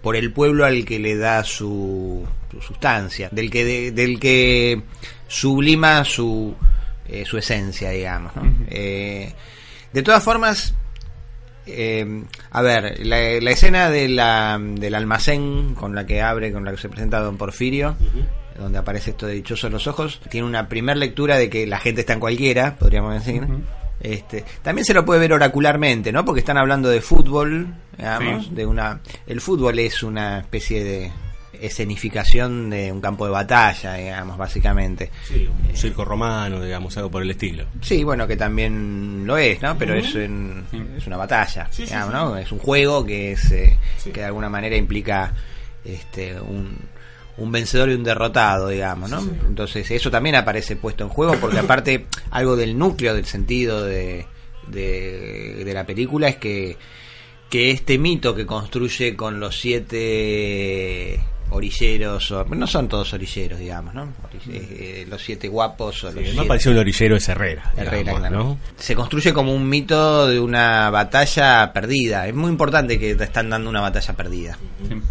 por el pueblo al que le da su, su sustancia, del que de- del que sublima su eh, su esencia, digamos. ¿no? De todas formas, eh, a ver, la, la escena de la, del almacén con la que abre, con la que se presenta Don Porfirio, donde aparece esto de dichosos los ojos, tiene una primera lectura de que la gente está en cualquiera, podríamos decir. Este, también se lo puede ver oracularmente, ¿no? Porque están hablando de fútbol, digamos, Sí. de una el fútbol es una especie de escenificación de un campo de batalla, digamos, básicamente. Sí, un circo romano, digamos, algo por el estilo. Sí, bueno, que también lo es, ¿no? Pero es, en- es una batalla, Sí, digamos. ¿no? Es un juego que es eh, que de alguna manera implica este un, un vencedor y un derrotado, digamos, ¿no? Entonces eso también aparece puesto en juego porque aparte algo del núcleo, del sentido de, de, de la película es que, que este mito que construye con los siete orilleros, o- no son todos orilleros, digamos, ¿no? Ori- eh, los siete guapos o los me siete- pareció un orillero es Herrera. Herrera, digamos. ¿no? Se construye como un mito de una batalla perdida. Es muy importante que te están dando una batalla perdida.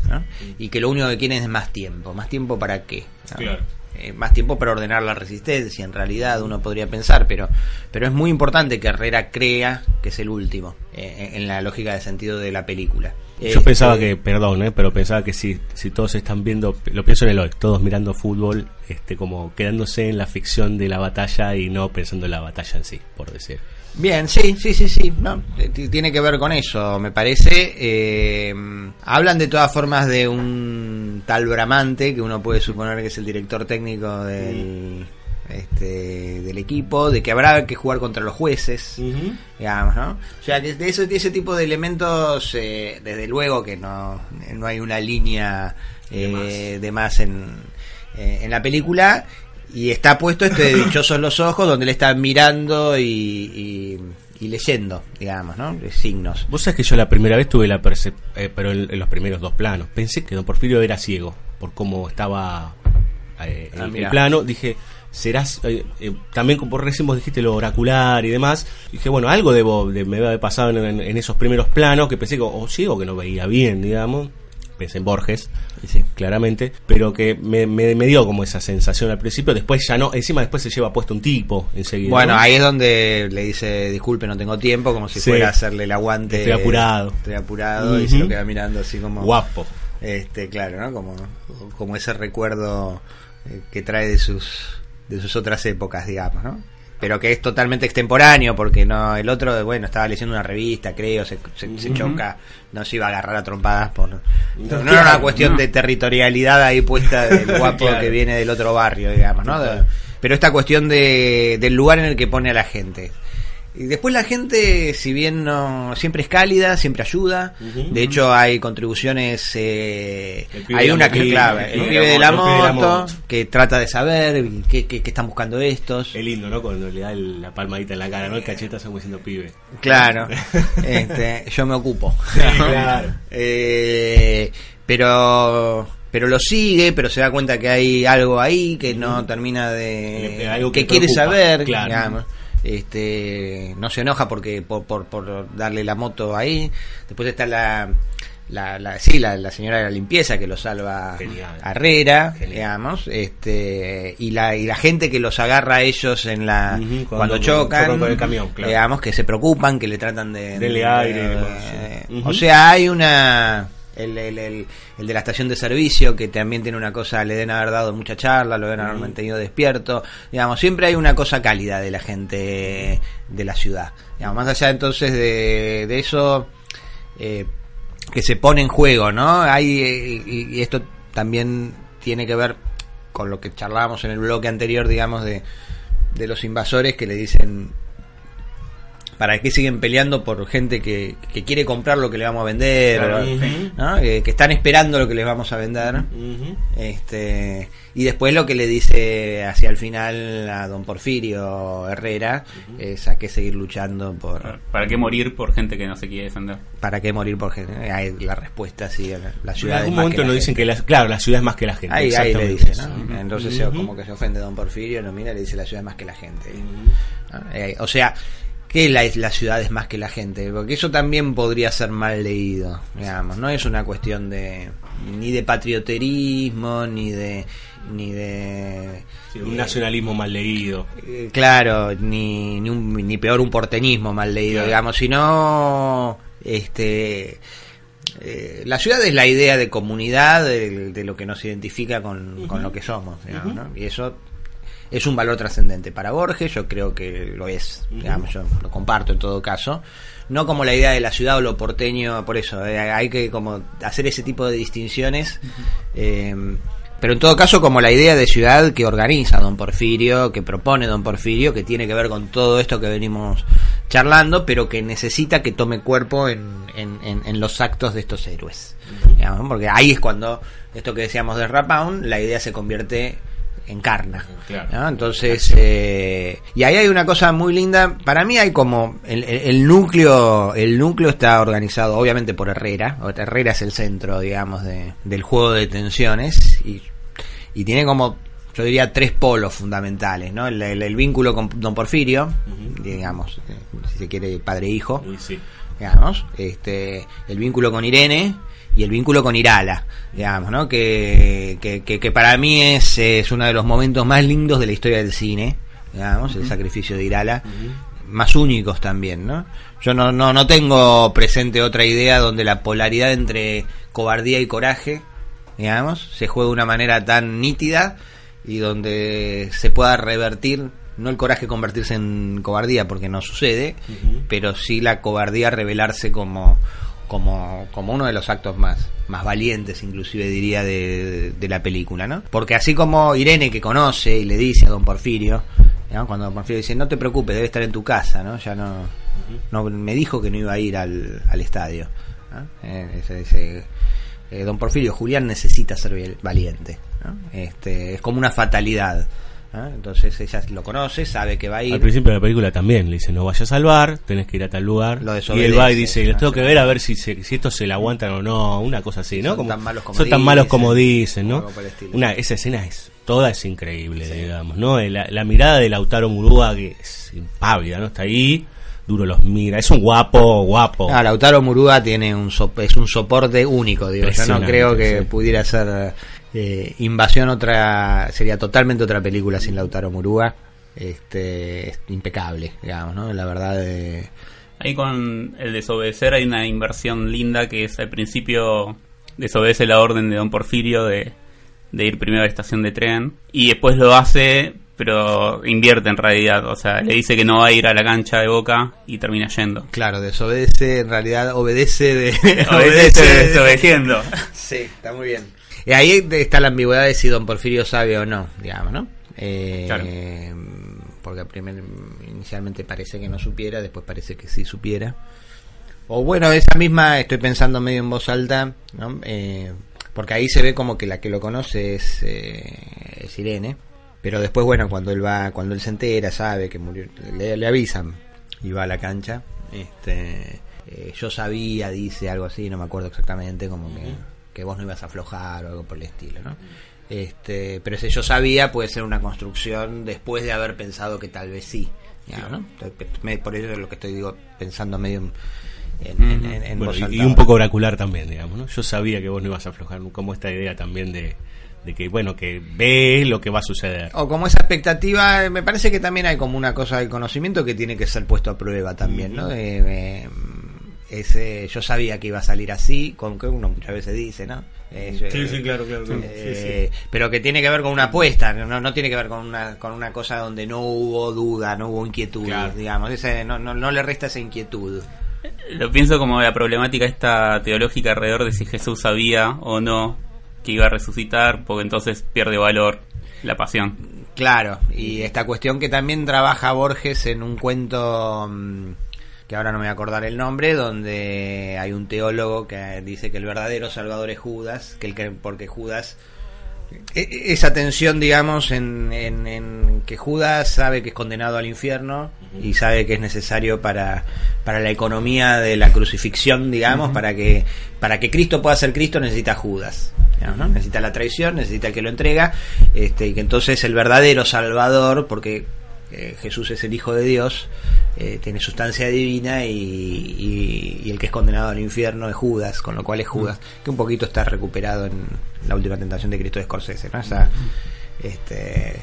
¿no? Y que lo único que quieren es más tiempo. ¿Más tiempo para qué? ¿no? Claro. Eh, más tiempo para ordenar la resistencia, en realidad uno podría pensar, pero, pero es muy importante que Herrera crea que es el último, eh, en la lógica de sentido de la película. Yo Este, pensaba que, perdón, eh, pero pensaba que si, si todos están viendo, lo pienso en el hoy, todos mirando fútbol, este, como quedándose en la ficción de la batalla y no pensando en la batalla en sí, por decir. Bien, sí, sí, sí, sí. No, tiene que ver con eso, me parece. Eh, hablan de todas formas de un tal Bramante, que uno puede suponer que es el director técnico del, este, del equipo, de que habrá que jugar contra los jueces, digamos, ¿no? O sea, que de, eso, de ese tipo de elementos, eh, desde luego que no, no hay una línea eh, de más en, eh, en la película y está puesto este de dichosos los ojos donde le están mirando y, y, y leyendo, digamos, ¿no? Signos. Vos sabés que yo la primera vez tuve la percepción, pero en, en los primeros dos planos, pensé que don Porfirio era ciego por cómo estaba eh, Ah, el, el plano, dije, serás, eh, eh, también como recién vos dijiste lo oracular y demás, dije, bueno, algo debo, de, me debe haber pasado en, en- en esos primeros planos que pensé que o ciego que no veía bien, digamos, pensé en Borges, claramente, pero que me, me, me dio como esa sensación al principio, después ya no, encima después se lleva puesto un tipo enseguida. Bueno, ¿no? ahí es donde le dice, disculpe, no tengo tiempo, como si Sí. fuera a hacerle el aguante. Estoy apurado. Estoy apurado y se lo queda mirando así como... Guapo. Este, claro, ¿no? Como, como ese recuerdo eh, que trae de sus, de sus otras épocas, digamos, ¿no? Pero que es totalmente extemporáneo, porque no el otro, bueno, estaba leyendo una revista, creo, se, se- choca, no se iba a agarrar a trompadas por... No, no era una cuestión no. de territorialidad ahí puesta del [LAUGHS] guapo Claro. que viene del otro barrio, digamos, ¿no? De- pero esta cuestión de, del lugar en el que pone a la gente. Y después la gente, si bien no siempre es cálida, siempre ayuda. De hecho, hay contribuciones. eh, hay una que moto, clave, el el pibe de la moto, de moto, que trata de saber qué, qué- qué están buscando estos. Es lindo, ¿no? Cuando le da el- la palmadita en la cara, ¿no? El cachetazo como diciendo pibe. Claro, [LAUGHS] este, yo me ocupo. [LAUGHS] claro. Eh, pero pero lo sigue, pero se da cuenta que hay algo ahí que no termina de algo que, que quiere preocupa, saber, claro. digamos. Este, no se enoja porque por, por, por darle la moto ahí. Después está la la, la sí, la, la señora de la limpieza que lo salva Genial. a Herrera, digamos, este y la y la gente que los agarra a ellos en la Ujú, cuando, cuando chocan, el camión, claro. digamos que se preocupan, que le tratan de Denle de- aire de- eh, sí. Ujú. O sea, hay una el, el, el, el de la estación de servicio que también tiene una cosa, le deben haber dado mucha charla, lo deben haber mantenido despierto, digamos, siempre hay una cosa cálida de la gente de la ciudad. Digamos, más allá entonces de, de eso eh, que se pone en juego, ¿no? Hay eh, y, y esto también tiene que ver con lo que charlábamos en el bloque anterior, digamos, de, de los invasores que le dicen para qué siguen peleando por gente que, que quiere comprar lo que le vamos a vender, Claro. o- Ujú. ¿no? Que están esperando lo que les vamos a vender. Este, y después lo que le dice hacia el final a don Porfirio Herrera es a qué seguir luchando por ¿Para qué morir por gente que no se quiere defender? para qué morir por gente. Ahí la respuesta sí, la- la En ciudad es algún más momento que gente. dicen que la, claro, la ciudad es más que la gente. Ahí, ahí le dice. ¿no? Entonces como que se ofende Don Porfirio, no mira, le dice la ciudad es más que la gente. ¿No? Eh, o sea, ¿qué es la, la ciudad es más que la gente? Porque eso también podría ser mal leído, digamos. No es una cuestión de ni de patrioterismo, ni de ni de Sí, un nacionalismo mal leído. eh, claro, ni, ni, un- ni peor un porteñismo mal leído, Claro. digamos, sino este eh, la ciudad es la idea de comunidad, de, de lo que nos identifica con, con lo que somos, digamos, ¿no? Y eso es un valor trascendente para Borges, yo creo que lo es, digamos, yo lo comparto en todo caso. No como la idea de la ciudad o lo porteño, por eso, eh, hay que como hacer ese tipo de distinciones. eh, pero en todo caso como la idea de ciudad que organiza don Porfirio, que propone don Porfirio, que tiene que ver con todo esto que venimos charlando, pero que necesita que tome cuerpo en, en, en- en los actos de estos héroes. Digamos, porque ahí es cuando, esto que decíamos de Rapound, la idea se convierte en carna. Claro. ¿no? Entonces, eh, y ahí hay una cosa muy linda. Para mí hay como el, núcleo, el núcleo está organizado obviamente por Herrera. Herrera es el centro, digamos, de- del juego de tensiones y, y tiene como, yo diría, tres polos fundamentales, ¿no? El, el- el vínculo con Don Porfirio, digamos, eh, si se quiere, padre-hijo sí. digamos, este, el vínculo con Irene y el vínculo con Irala, digamos, ¿no? Que, que, que, que para mí es, es uno de los momentos más lindos de la historia del cine, digamos, el sacrificio de Irala, más únicos también, ¿no? Yo no, no, no tengo presente otra idea donde la polaridad entre cobardía y coraje, digamos, se juega de una manera tan nítida y donde se pueda revertir, no el coraje convertirse en cobardía porque no sucede, pero sí la cobardía revelarse como, como, como uno de los actos más, más valientes, inclusive diría, de, de la película, ¿no? Porque así como Irene que conoce y le dice a don Porfirio, cuando don Porfirio dice, no te preocupes, debe estar en tu casa, ¿no? Ya no, no me dijo que no iba a ir al, al estadio. ¿no? Eh, ese- ese, eh, don Porfirio Julián necesita ser valiente. ¿no? Este, es como una fatalidad. ¿No? Entonces ella lo conoce, sabe que va a ir. Al principio de la película también le dice, no vayas al bar, tenés que ir a tal lugar. Lo y él va y dice, les tengo que ver a ver si, se- si estos se la aguantan o no, una cosa así, ¿no? Son Como- tan malos como son tan malos dicen, como dicen, ¿no? Una, esa escena es, toda es increíble, digamos, ¿no? La, la mirada de Lautaro Murúa que es impávida, ¿no? Está ahí, duro los mira, es un guapo, guapo. Ah, Lautaro Murúa tiene un sop- es un soporte único, digo. Yo no creo que sí. pudiera ser eh, Invasión otra sería totalmente otra película sin Lautaro Murúa. Este es impecable, digamos, ¿no? La verdad de Ahí con el desobedecer hay una inversión linda que es al principio desobedece la orden de don Porfirio de, de ir primero a la estación de tren y después lo hace pero invierte en realidad, o sea, le dice que no va a ir a la cancha de Boca y termina yendo. claro, desobedece, en realidad obedece de [LAUGHS] Obedece [LAUGHS] desobedeciendo. Sí, está muy bien. Y ahí está la ambigüedad de si Don Porfirio sabe o no, digamos, ¿no? Eh, Claro. Porque primer, inicialmente parece que no supiera, después parece que sí supiera. O bueno, esa misma, estoy pensando medio en voz alta, ¿no? Eh, porque ahí se ve como que la que lo conoce es, eh, es Irene. Pero después, bueno, cuando él va, cuando él se entera, sabe que murió, le, le avisan y va a la cancha. Este, eh, yo sabía, dice algo así, no me acuerdo exactamente, como que, que vos no ibas a aflojar o algo por el estilo, ¿no? Este, pero ese yo sabía puede ser una construcción después de haber pensado que tal vez sí. ¿no? Por eso es lo que estoy digo, pensando medio en, en, en- en- en Bueno, voz y, un poco oracular también, digamos, ¿no? Yo sabía que vos no ibas a aflojar, como esta idea también de, de que, bueno, que ve lo que va a suceder. O como esa expectativa, eh, me parece que también hay como una cosa del conocimiento que tiene que ser puesto a prueba también, ¿no? Eh, ese, yo sabía que iba a salir así, con que uno muchas veces dice, ¿no? Eh, yo- claro, claro. eh, pero que tiene que ver con una apuesta, no, no tiene que ver con una, con una cosa donde no hubo duda, no hubo inquietud, Claro. digamos, ese, no, no, no le resta esa inquietud. Lo pienso como la problemática esta teológica alrededor de si Jesús sabía o no que iba a resucitar, porque entonces pierde valor la pasión. Claro, y esta cuestión que también trabaja Borges en un cuento mm, que ahora no me voy a acordar el nombre, donde hay un teólogo que dice que el verdadero salvador es Judas, que el que porque Judas e- e- esa tensión, digamos, en, en- en que Judas sabe que es condenado al infierno y sabe que es necesario para, para la economía de la crucifixión, digamos, para que para que Cristo pueda ser Cristo necesita a Judas. digamos, ¿no? Necesita la traición, necesita el que lo entrega, este, y que entonces el verdadero Salvador, porque eh, Jesús es el Hijo de Dios, eh, tiene sustancia divina y, y- y el que es condenado al infierno es Judas, con lo cual es Judas, que un poquito está recuperado en la última tentación de Cristo de Scorsese, ¿no? Esa, este,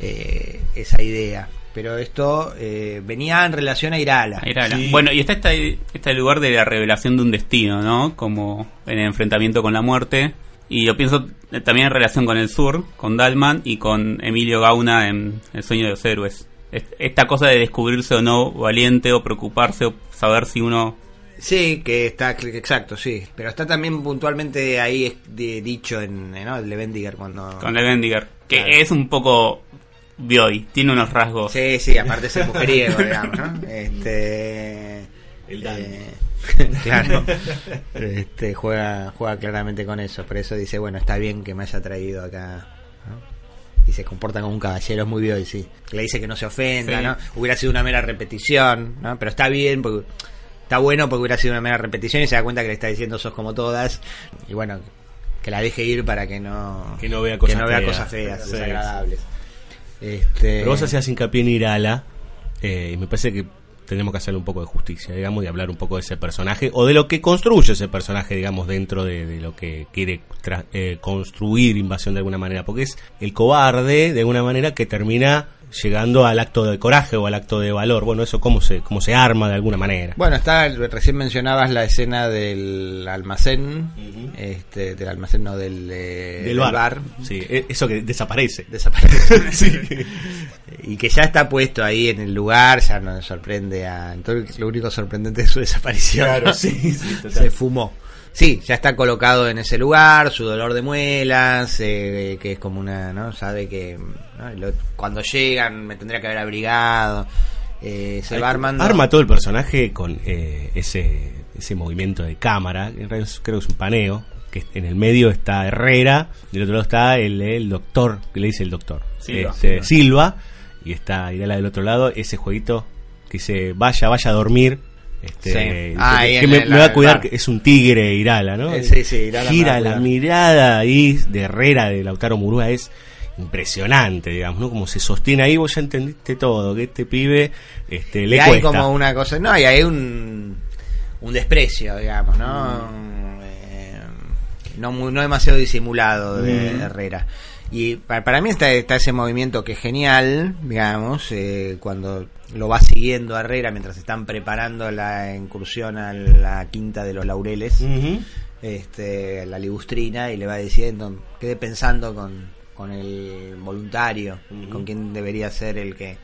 eh, esa idea. Pero esto eh, venía en relación a Irala. Irala. Sí. Bueno, y está este, este lugar de la revelación de un destino, ¿no? Como en el enfrentamiento con la muerte. Y yo pienso eh, también en relación con el sur, con Dalman y con Emilio Gauna en El sueño de los héroes. Est- Esta cosa de descubrirse o no valiente o preocuparse o saber si uno... Sí, que está, exacto, sí. Pero está también puntualmente ahí de- dicho en ¿no? Bendiger cuando... Con Levendiger, que Claro. es un poco Bioy. Tiene unos rasgos. Sí, sí, aparte es el mujeriego, [LAUGHS] digamos, ¿no? Este. El Dan. eh, [LAUGHS] claro. [LAUGHS] Este, juega, juega claramente con eso. Por eso dice, bueno, está bien que me haya traído acá. ¿no? Y se comporta como un caballero, es muy Bioy, sí. Le dice que no se ofenda, Sí. ¿no? Hubiera sido una mera repetición, ¿no? Pero está bien porque. Está bueno porque hubiera sido una mera repetición y se da cuenta que le está diciendo sos como todas. Y bueno, que la deje ir para que no, Que no vea cosas que no vea feas. cosas feas, desagradables. Este, Pero vos hacías hincapié en Irala, eh, y me parece que tenemos que hacerle un poco de justicia, digamos, y hablar un poco de ese personaje, o de lo que construye ese personaje, digamos, dentro de, de lo que quiere tra- eh, construir Invasión de alguna manera, porque es el cobarde, de alguna manera, que termina llegando al acto de coraje o al acto de valor. Bueno, eso cómo se, cómo se arma de alguna manera. Bueno, está, recién mencionabas la escena del almacén, este, del almacén, no del, eh, Del bar. Sí, e- eso que desaparece. Desaparece. [LAUGHS] Sí. Y que ya está puesto ahí en el lugar, ya nos sorprende a... Entonces, lo único sorprendente es su desaparición. Claro, sí. [LAUGHS] Se fumó. Sí, ya está colocado en ese lugar, su dolor de muelas, eh, que es como una, ¿no? Sabe que ¿no? Lo- cuando llegan me tendría que haber abrigado. Eh, se va armando... Arma todo el personaje con eh, ese, ese movimiento de cámara, en realidad creo que es un paneo, que en el medio está Herrera, del otro lado está el, el doctor, que le dice el doctor, Silva. Este, Silva, y está Irala del otro lado, ese jueguito que dice vaya, vaya a dormir. Este, Sí. Ah, que- que me, va a cuidar, que es un tigre Irala, ¿no? Eh, sí, sí, Irala me va Gira la mirada ahí de Herrera, de Lautaro Murúa, es impresionante, digamos, ¿no? Como se sostiene ahí, vos ya entendiste todo, que este pibe este, le y hay cuesta. como una cosa, no, y hay un, un desprecio, digamos, ¿no? Eh, no, no demasiado disimulado de Mm. Herrera. Y para, para mí está, está ese movimiento que es genial, digamos, eh, cuando lo va siguiendo Herrera mientras están preparando la incursión a la quinta de los laureles, Ujú. este, la ligustrina, y le va diciendo, quede pensando con, con el voluntario, con quién debería ser el que...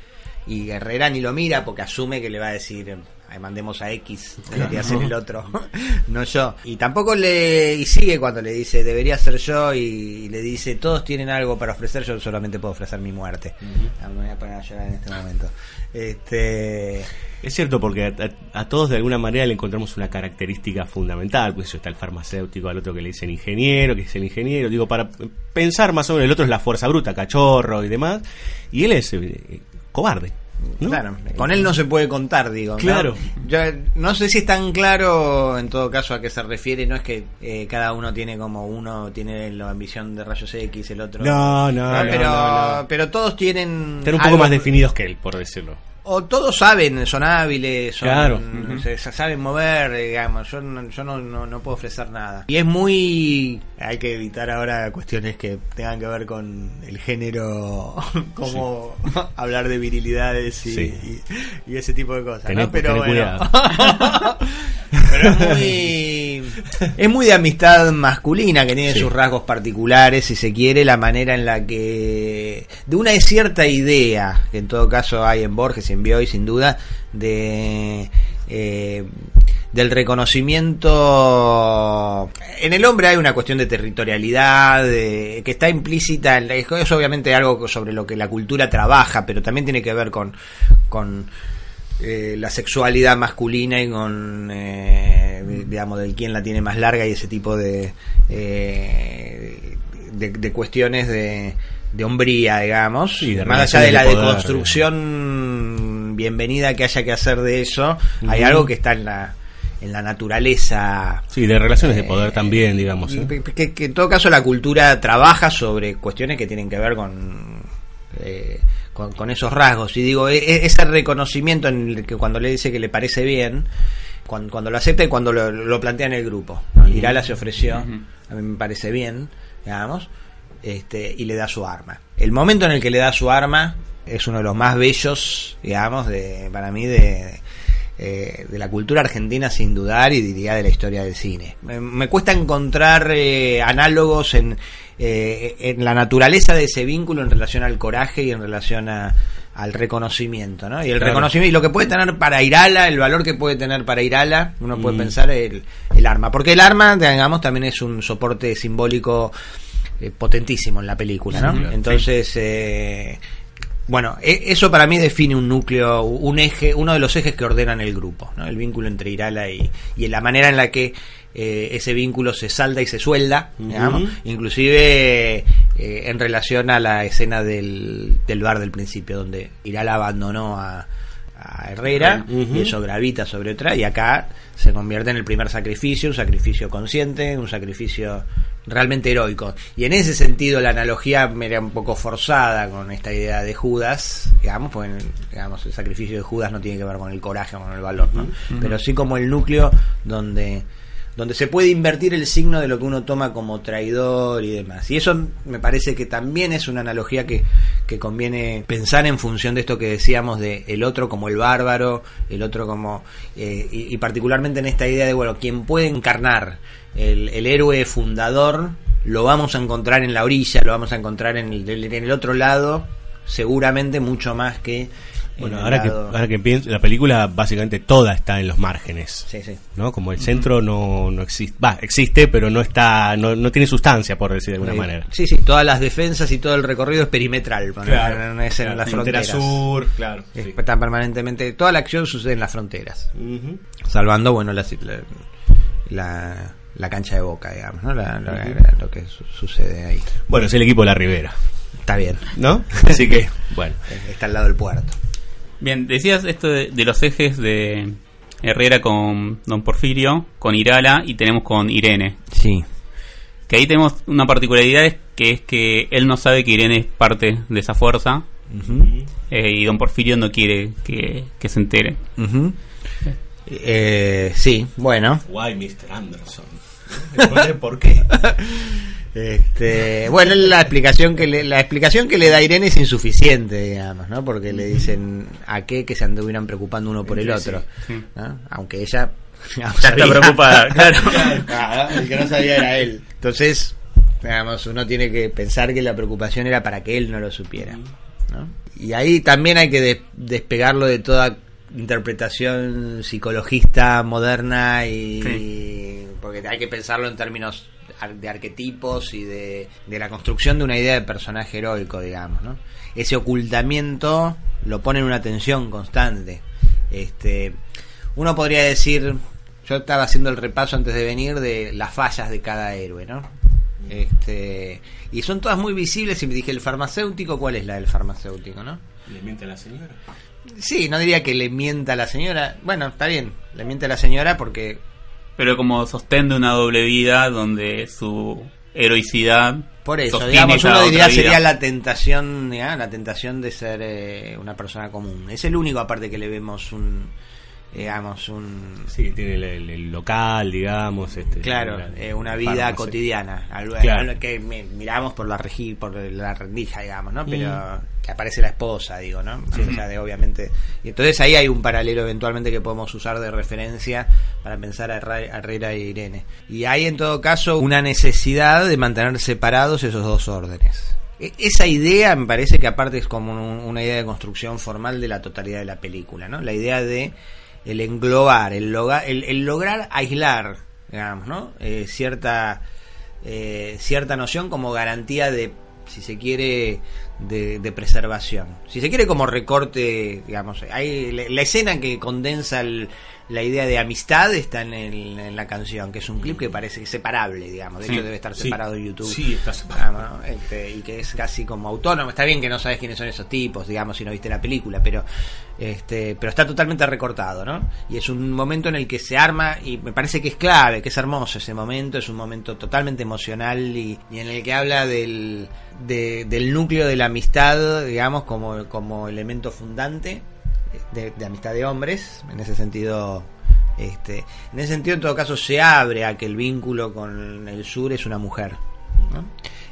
Y Herrera ni lo mira porque asume que le va a decir, "Ay, mandemos a X, debería ser el otro, [LAUGHS] no yo. Y tampoco le... Y sigue cuando le dice, debería ser yo, y, y le dice, todos tienen algo para ofrecer, yo solamente puedo ofrecer mi muerte. Ah, Me voy a poner a llorar en este momento. Este... Es cierto, porque a todos de alguna manera le encontramos una característica fundamental, pues eso está el farmacéutico, al otro que le dicen ingeniero, que es el ingeniero, digo, para pensar más o menos, el otro es la fuerza bruta, cachorro y demás, y él es eh, cobarde. ¿No? Claro, con él no se puede contar, digo. ¿no? Claro. Yo no sé si es tan claro en todo caso a qué se refiere, no es que eh, cada uno tiene como uno tiene la ambición de rayos X, el otro. No, no, no, pero, no, no. pero todos tienen. Están un poco algo- más definidos que él, por decirlo. O todos saben, son hábiles, son, Claro. se, se saben mover, digamos. Yo, no, yo no, no, no puedo ofrecer nada. Y es muy. Hay que evitar ahora cuestiones que tengan que ver con el género, [LAUGHS] como [LAUGHS] hablar de virilidades y, Sí. y- y ese tipo de cosas. Tené- ¿no? Pero bueno. [LAUGHS] Pero es muy. Es muy de amistad masculina que tiene Sí. sus rasgos particulares, si se quiere, la manera en la que. de una cierta idea, que en todo caso hay en Borges y en Bioy, sin duda, de. eh, del reconocimiento en el hombre hay una cuestión de territorialidad que está implícita es obviamente algo sobre lo que la cultura trabaja pero también tiene que ver con con eh, la sexualidad masculina y con eh, digamos del quién la tiene más larga y ese tipo de eh, de, de cuestiones de, de hombría digamos Sí, de más allá de la de poder, deconstrucción bienvenida que haya que hacer de eso hay algo que está en la en la naturaleza Sí, de relaciones de poder también, digamos. ¿eh? y que, que en todo caso la cultura trabaja sobre cuestiones que tienen que ver con, eh, con, con esos rasgos. Y digo, e- e- ese reconocimiento en el que cuando le dice que le parece bien, cuando, cuando lo acepta y cuando lo, lo plantea en el grupo. ¿no? Irala se ofreció, a mí me parece bien, digamos, este, y le da su arma. El momento en el que le da su arma es uno de los más bellos, digamos, de, para mí, de, eh, de la cultura argentina sin dudar y diría de la historia del cine. Me, me cuesta encontrar eh, análogos en, eh, en la naturaleza de ese vínculo en relación al coraje y en relación a, al reconocimiento, ¿no? Y el Claro. reconocimiento y lo que puede tener para Irala, el valor que puede tener para Irala, uno puede Mm. pensar el, el arma, porque el arma, digamos, también es un soporte simbólico eh, potentísimo en la película, ¿no? Sí, claro. Entonces, eh, bueno, e- eso para mí define un núcleo, un eje, uno de los ejes que ordenan el grupo, ¿no? El vínculo entre Irala y, y la manera en la que eh, ese vínculo se salda y se suelda, digamos, inclusive eh, en relación a la escena del, del bar del principio, donde Irala abandonó a, a Herrera y eso gravita sobre otra y acá se convierte en el primer sacrificio, un sacrificio consciente, un sacrificio realmente heroico. Y en ese sentido la analogía me era un poco forzada con esta idea de Judas, digamos, porque digamos, el sacrificio de Judas no tiene que ver con el coraje o con el valor, ¿no? Pero sí como el núcleo donde donde se puede invertir el signo de lo que uno toma como traidor y demás. Y eso me parece que también es una analogía que, que conviene pensar en función de esto que decíamos de el otro como el bárbaro, el otro como... eh, y, y particularmente en esta idea de, bueno, quien puede encarnar el, el héroe fundador, lo vamos a encontrar en la orilla, lo vamos a encontrar en el, en el otro lado, seguramente mucho más que... en Bueno, ahora que, ahora que pienso, la película básicamente toda está en los márgenes. Sí, sí. ¿no? Como el centro no, no existe. Va, existe, pero no está, no, no tiene sustancia, por decir de alguna manera. Sí, sí, todas las defensas y todo el recorrido es perimetral, no, no es en claro, las frontera fronteras. sur, claro. Sí. Está permanentemente, toda la acción sucede en las fronteras, salvando, bueno, la, la, la- la cancha de boca, digamos, ¿no? La- la- la- lo que su- sucede ahí. Bueno, es el equipo de la Ribera, Está bien, ¿no? [LAUGHS] Así que, bueno. está al lado del puerto. Bien, decías esto de, de los ejes de Herrera con Don Porfirio, con Irala y tenemos con Irene. Sí. Que ahí tenemos una particularidad es que es que él no sabe que Irene es parte de esa fuerza eh, y Don Porfirio no quiere que, que se entere. Eh, sí, bueno. Why Mr. Anderson? ¿Por qué? Este, bueno, la explicación que le, la explicación que le da Irene es insuficiente, digamos, ¿no? Porque le dicen a qué que se anduvieran preocupando uno por el otro. Aunque ella [LAUGHS] Ya está preocupada, [LAUGHS] claro. Claro, el que no sabía era él. Entonces, digamos, uno tiene que pensar que la preocupación era para que él no lo supiera, ¿no? Y ahí también hay que des- despegarlo de toda interpretación psicologista moderna y porque hay que pensarlo en términos de arquetipos y de, de la construcción de una idea de personaje heroico, digamos, ¿no? Ese ocultamiento lo pone en una tensión constante. Este, uno podría decir, yo estaba haciendo el repaso antes de venir de las fallas de cada héroe, ¿no? Este, y son todas muy visibles y me dije, el farmacéutico, ¿cuál es la del farmacéutico, no? ¿Le miente a la señora? Sí, no diría que le mienta a la señora. Bueno, está bien, le miente a la señora porque Pero como sostén de una doble vida donde su heroicidad Por eso, digamos, uno diría sería la tentación, ¿ya? la tentación de ser eh, una persona común. Es el único aparte que le vemos un, digamos, un, Sí, tiene el, el- el local, digamos. Este, claro, la- eh, una vida farmacia. cotidiana, algo, Claro. algo que mi- miramos por la regi, por la rendija, digamos, ¿no? Pero Mm. que aparece la esposa, digo, ¿no? Allá de obviamente. Y entonces ahí hay un paralelo eventualmente que podemos usar de referencia para pensar a Herrera e Irene. Y hay en todo caso una necesidad de mantener separados esos dos órdenes. E- Esa idea me parece que aparte es como un- una idea de construcción formal de la totalidad de la película, ¿no? La idea de el englobar, el, loga- el, lograr aislar, digamos, ¿no? Eh, cierta eh, cierta noción como garantía de, si se quiere, de, de preservación. Si se quiere como recorte, digamos, hay la, la escena que condensa el- la idea de amistad está en, el- en la canción, que es un clip que parece separable, digamos. De Sí, hecho debe estar separado de YouTube. Sí, está separado. ¿no? Este, y que es casi como autónomo. Está bien que no sabes quiénes son esos tipos, digamos, si no viste la película, pero este, pero está totalmente recortado, ¿no? Y es un momento en el que se arma y me parece que es clave, que es hermoso ese momento, es un momento totalmente emocional y, y en el que habla del, de- del núcleo de la amistad, digamos, como, como elemento fundante de, de amistad de hombres, en ese sentido este, en ese sentido, en todo caso, se abre a que el vínculo con el sur es una mujer. ¿no?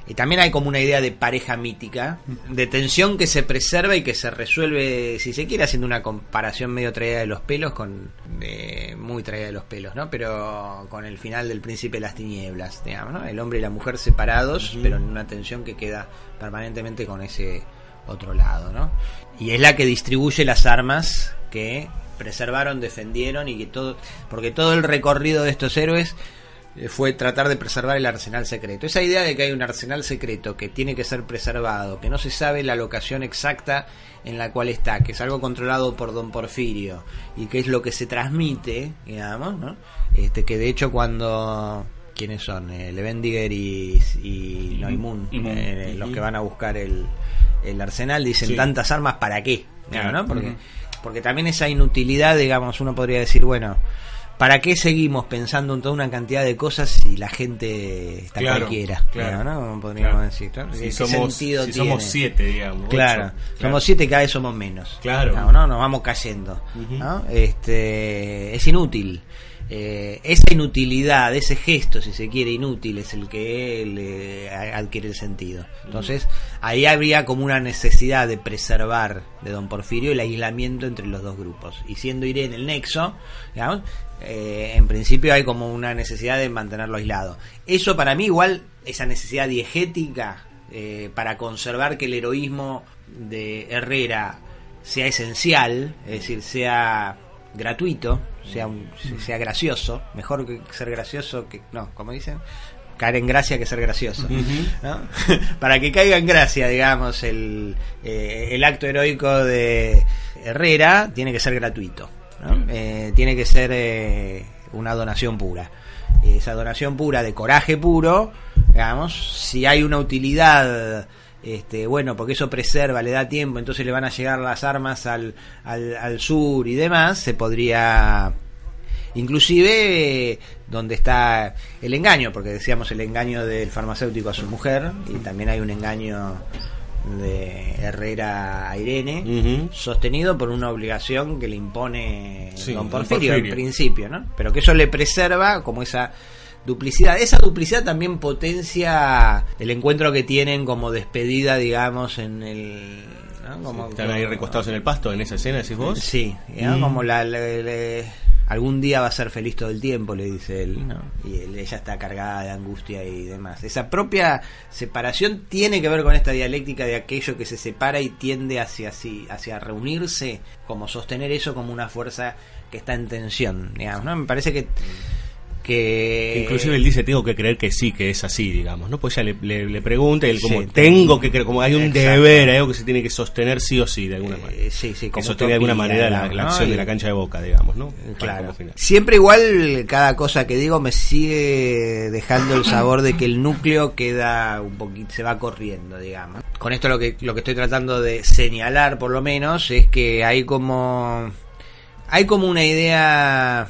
Y también hay como una idea de pareja mítica, de tensión que se preserva y que se resuelve, si se quiere, haciendo una comparación medio traída de los pelos, con muy traída de los pelos, ¿no? Pero con el final del Príncipe de las Tinieblas, digamos, ¿no? El hombre y la mujer separados, pero en una tensión que queda permanentemente con ese otro lado, ¿no? Y es la que distribuye las armas que preservaron, defendieron y que todo, porque todo el recorrido de estos héroes eh, fue tratar de preservar el arsenal secreto. Esa idea de que hay un arsenal secreto que tiene que ser preservado, que no se sabe la locación exacta en la cual está, que es algo controlado por don Porfirio y que es lo que se transmite, digamos, ¿no? Este, que de hecho cuando quiénes son eh, Levendiger y, y, no, y Moon, Y Moon. eh, los que van a buscar el, el arsenal dicen Sí. tantas armas para qué Claro, ¿no? porque porque también esa inutilidad digamos uno podría decir bueno ¿Para qué seguimos pensando en toda una cantidad de cosas si la gente está Claro, cualquiera? claro. ¿no? Como podríamos Claro. decir. claro. Si ¿Qué somos, si tiene? somos siete, digamos. Claro, ocho, somos siete y cada vez somos menos. Claro. No, ¿no? Nos vamos cayendo. ¿no? este, es inútil. Eh, esa inutilidad, ese gesto, si se quiere, inútil, es el que le adquiere el sentido. Entonces, ahí habría como una necesidad de preservar de Don Porfirio el aislamiento entre los dos grupos. Y siendo Irene el nexo, digamos, eh, en principio hay como una necesidad de mantenerlo aislado. Eso para mí igual, esa necesidad diegética eh, para conservar que el heroísmo de Herrera sea esencial, es decir, sea gratuito, sea, un- sea gracioso, mejor que ser gracioso que, no, como dicen, caer en gracia que ser gracioso. ¿no? [LAUGHS] Para que caiga en gracia, digamos, el, eh, el acto heroico de Herrera tiene que ser gratuito, ¿no? Eh, tiene que ser eh, una donación pura. Esa donación pura de coraje puro, digamos, si hay una utilidad este, bueno, porque eso preserva, le da tiempo, entonces le van a llegar las armas al, al, al sur y demás, se podría inclusive eh, donde está el engaño, porque decíamos el engaño del farmacéutico a su mujer, y también hay un engaño de Herrera a Irene, sostenido por una obligación que le impone Sí, don Porfirio. en principio, ¿no? Pero que eso le preserva como esa duplicidad. Esa duplicidad también potencia el encuentro que tienen como despedida, digamos, en el... ¿no? Como- Están ahí recostados en el pasto en esa escena, decís vos. Sí, ¿no? Mm. como la, la- la- algún día va a ser feliz todo el tiempo, le dice él, ¿no? y él- ella está cargada de angustia y demás. Esa propia separación tiene que ver con esta dialéctica de aquello que se separa y tiende hacia hacia reunirse, como sostener eso como una fuerza que está en tensión, digamos, ¿no? Me parece que que Que inclusive él dice, tengo que creer que sí, que es así, digamos, ¿no? Pues ella le, le, le pregunta y él como, Sí, tengo que creer, como hay un Exacto. deber, algo que se tiene que sostener sí o sí, de alguna Eh, manera. sí, sí, que como sostiene de alguna manera la, acción de la cancha de boca, digamos, ¿no? Claro. Siempre igual, cada cosa que digo me sigue dejando el sabor de que el núcleo queda un poquito, se va corriendo, digamos. Con esto lo que, lo que estoy tratando de señalar, por lo menos, es que hay como, hay como una idea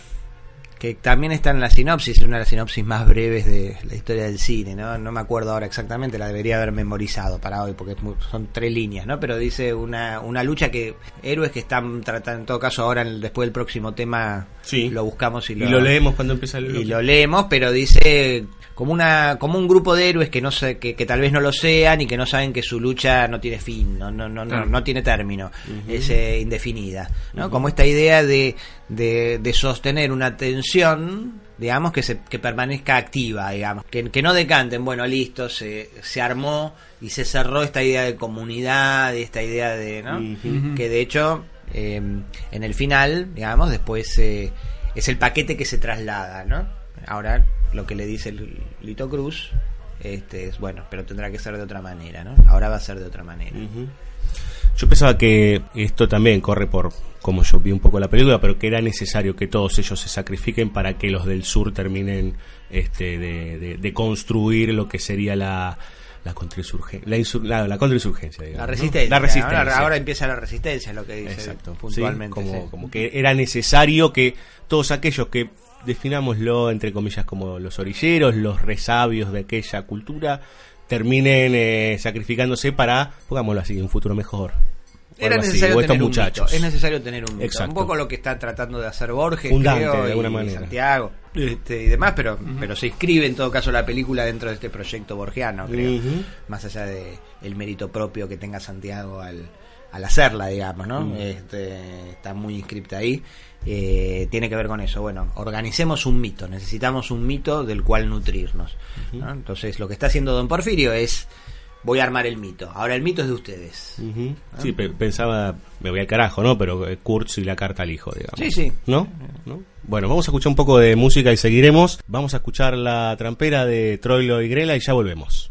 que también está en la sinopsis, una de las sinopsis más breves de la historia del cine, ¿no? No me acuerdo ahora exactamente, la debería haber memorizado para hoy, porque es son tres líneas, ¿no? Pero dice una, una lucha que héroes que están tratando, en todo caso ahora en el- después del próximo tema Sí. lo buscamos y Y lo, lo leemos cuando empieza el y lo leemos, pero dice como una como un grupo de héroes que no sé, que, que tal vez no lo sean y que no saben que su lucha no tiene fin, no no no no, Claro. no tiene término, es eh, indefinida, ¿no? Como esta idea de, de, de sostener una tensión digamos que se que permanezca activa digamos que, que no decanten bueno listo se, se armó y se cerró esta idea de comunidad y esta idea de ¿no? Que de hecho eh, en el final digamos después eh, es el paquete que se traslada no ahora lo que le dice el Lito Cruz este es bueno pero tendrá que ser de otra manera no ahora va a ser de otra manera. Yo pensaba que esto también corre por como yo vi un poco la película, pero que era necesario que todos ellos se sacrifiquen para que los del sur terminen este, de, de- de construir lo que sería la la contrainsurgencia, la, insur- la, la contrainsurgencia, digamos, la ¿no? resistencia, La resistencia. Ahora, ahora empieza la resistencia es lo que dice Exacto. Sí, puntualmente como, sí. como que era necesario que todos aquellos que definámoslo entre comillas como los orilleros, los resabios de aquella cultura, terminen eh, sacrificándose para, pongámoslo así, un futuro mejor. Era así, necesario tener un muchachos. mito. Es necesario tener un mito. Exacto. Un poco lo que está tratando de hacer Borges, Fundante, creo, de alguna y manera. Santiago este, y demás, pero, pero se inscribe en todo caso la película dentro de este proyecto borgiano, creo. Más allá de el mérito propio que tenga Santiago al, al hacerla, digamos, ¿no? Mm. Este, está muy inscripta ahí. Eh, tiene que ver con eso. Bueno, organicemos un mito. Necesitamos un mito del cual nutrirnos. ¿no? Entonces, lo que está haciendo Don Porfirio es voy a armar el mito. Ahora el mito es de ustedes. Sí, pe- pensaba, me voy al carajo, ¿no? Pero eh, Kurtz y la carta al hijo, digamos. Sí, sí. ¿No? ¿No? Bueno, vamos a escuchar un poco de música y seguiremos. Vamos a escuchar la trampera de Troilo y Grela y ya volvemos.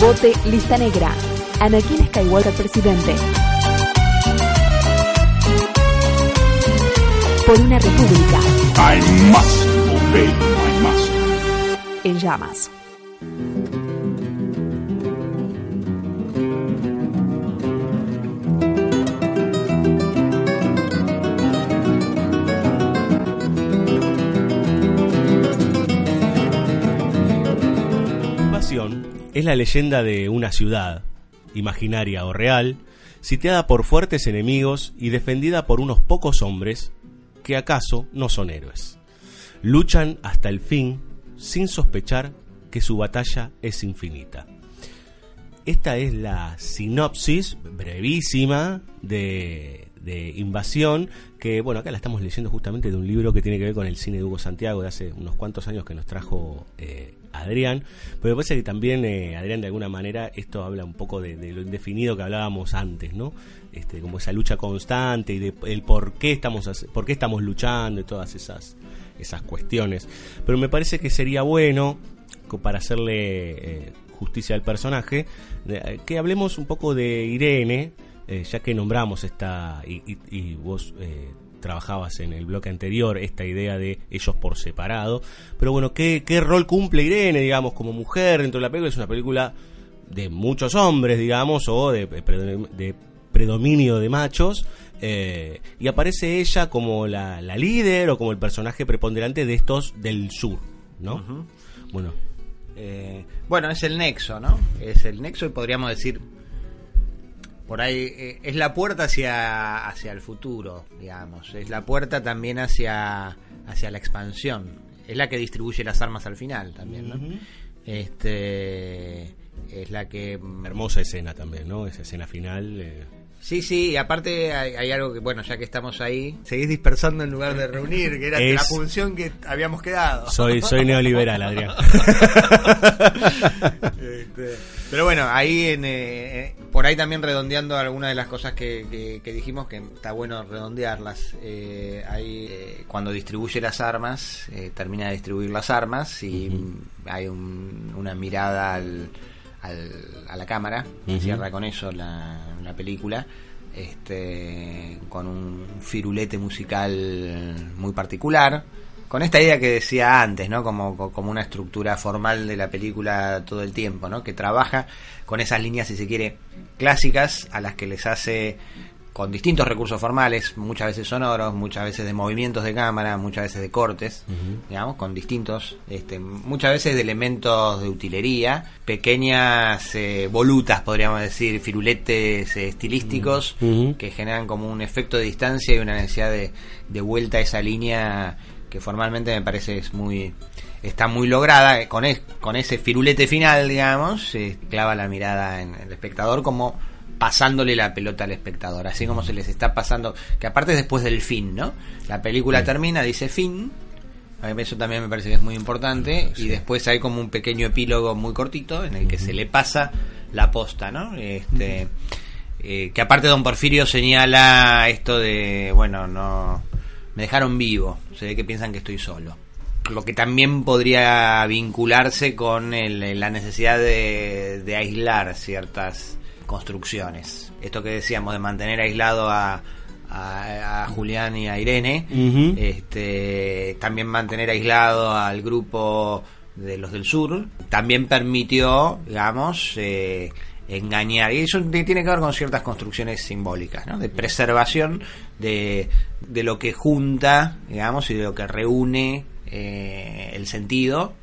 Vote lista negra. Anakin Skywalker presidente. Por una república I must obey en llamas. Es la leyenda de una ciudad, imaginaria o real, sitiada por fuertes enemigos y defendida por unos pocos hombres que acaso no son héroes. Luchan hasta el fin sin sospechar que su batalla es infinita. Esta es la sinopsis brevísima de, de Invasión, que bueno, acá la estamos leyendo justamente de un libro que tiene que ver con el cine de Hugo Santiago de hace unos cuantos años que nos trajo eh, Adrián, pero me parece que también eh, Adrián de alguna manera esto habla un poco de, lo indefinido que hablábamos antes, ¿no? Este, como esa lucha constante y de el por qué estamos por qué estamos luchando y todas esas esas cuestiones. Pero me parece que sería bueno para hacerle eh, justicia al personaje, de- que hablemos un poco de Irene, eh, ya que nombramos esta, y, y- y vos eh, trabajabas en el bloque anterior, esta idea de ellos por separado, pero bueno, ¿qué, qué rol cumple Irene, digamos, como mujer dentro de la película? Es una película de muchos hombres, digamos, o de, de predominio de machos, eh, y aparece ella como la, la líder o como el personaje preponderante de estos del sur, ¿no? Bueno, Eh, bueno, es el nexo, ¿no? Es el nexo y podríamos decir, por ahí, eh, es la puerta hacia, hacia el futuro, digamos. Es la puerta también hacia, hacia la expansión. Es la que distribuye las armas al final también, ¿no? Este, es la que... mm, hermosa escena también, ¿no? Esa escena final. eh, Sí, sí, y aparte hay, hay algo que, bueno, ya que estamos ahí, seguís dispersando en lugar de reunir, que era Es- la función que habíamos quedado. soy, soy neoliberal, Adrián. [LAUGHS] Este, pero bueno, ahí en, eh, eh, por ahí también redondeando algunas de las cosas que, que- que dijimos que está bueno redondearlas. Eh, ahí eh, cuando distribuye las armas, eh, termina de distribuir las armas y hay un- una mirada al, al- a la cámara, Ujú. cierra con eso la, la película. Este, con un firulete musical muy particular, con esta idea que decía antes, ¿no? Como, co- como una estructura formal de la película todo el tiempo, ¿no? Que trabaja con esas líneas, si se quiere, clásicas, a las que les hace con distintos recursos formales, muchas veces sonoros, muchas veces de movimientos de cámara, muchas veces de cortes, digamos, con distintos, este, muchas veces de elementos de utilería, pequeñas eh, volutas, podríamos decir, firuletes eh, estilísticos, que generan como un efecto de distancia y una necesidad de, de vuelta a esa línea que formalmente me parece es muy está muy lograda eh, con es- con ese firulete final digamos se clava la mirada en el espectador como pasándole la pelota al espectador así como se les está pasando que aparte es después del fin no la película termina dice fin eso también me parece que es muy importante y después hay como un pequeño epílogo muy cortito en el que se le pasa la posta no este eh, que aparte don Porfirio señala esto de bueno no me dejaron vivo se ve que piensan que estoy solo lo que también podría vincularse con el- la necesidad de, de aislar ciertas construcciones esto que decíamos de mantener aislado a, a, a Julián y a Irene este, también mantener aislado al grupo de los del sur, también permitió, digamos, eh, engañar. Y eso tiene que ver con ciertas construcciones simbólicas, ¿no? De preservación de, de lo que junta, digamos, y de lo que reúne eh, el sentido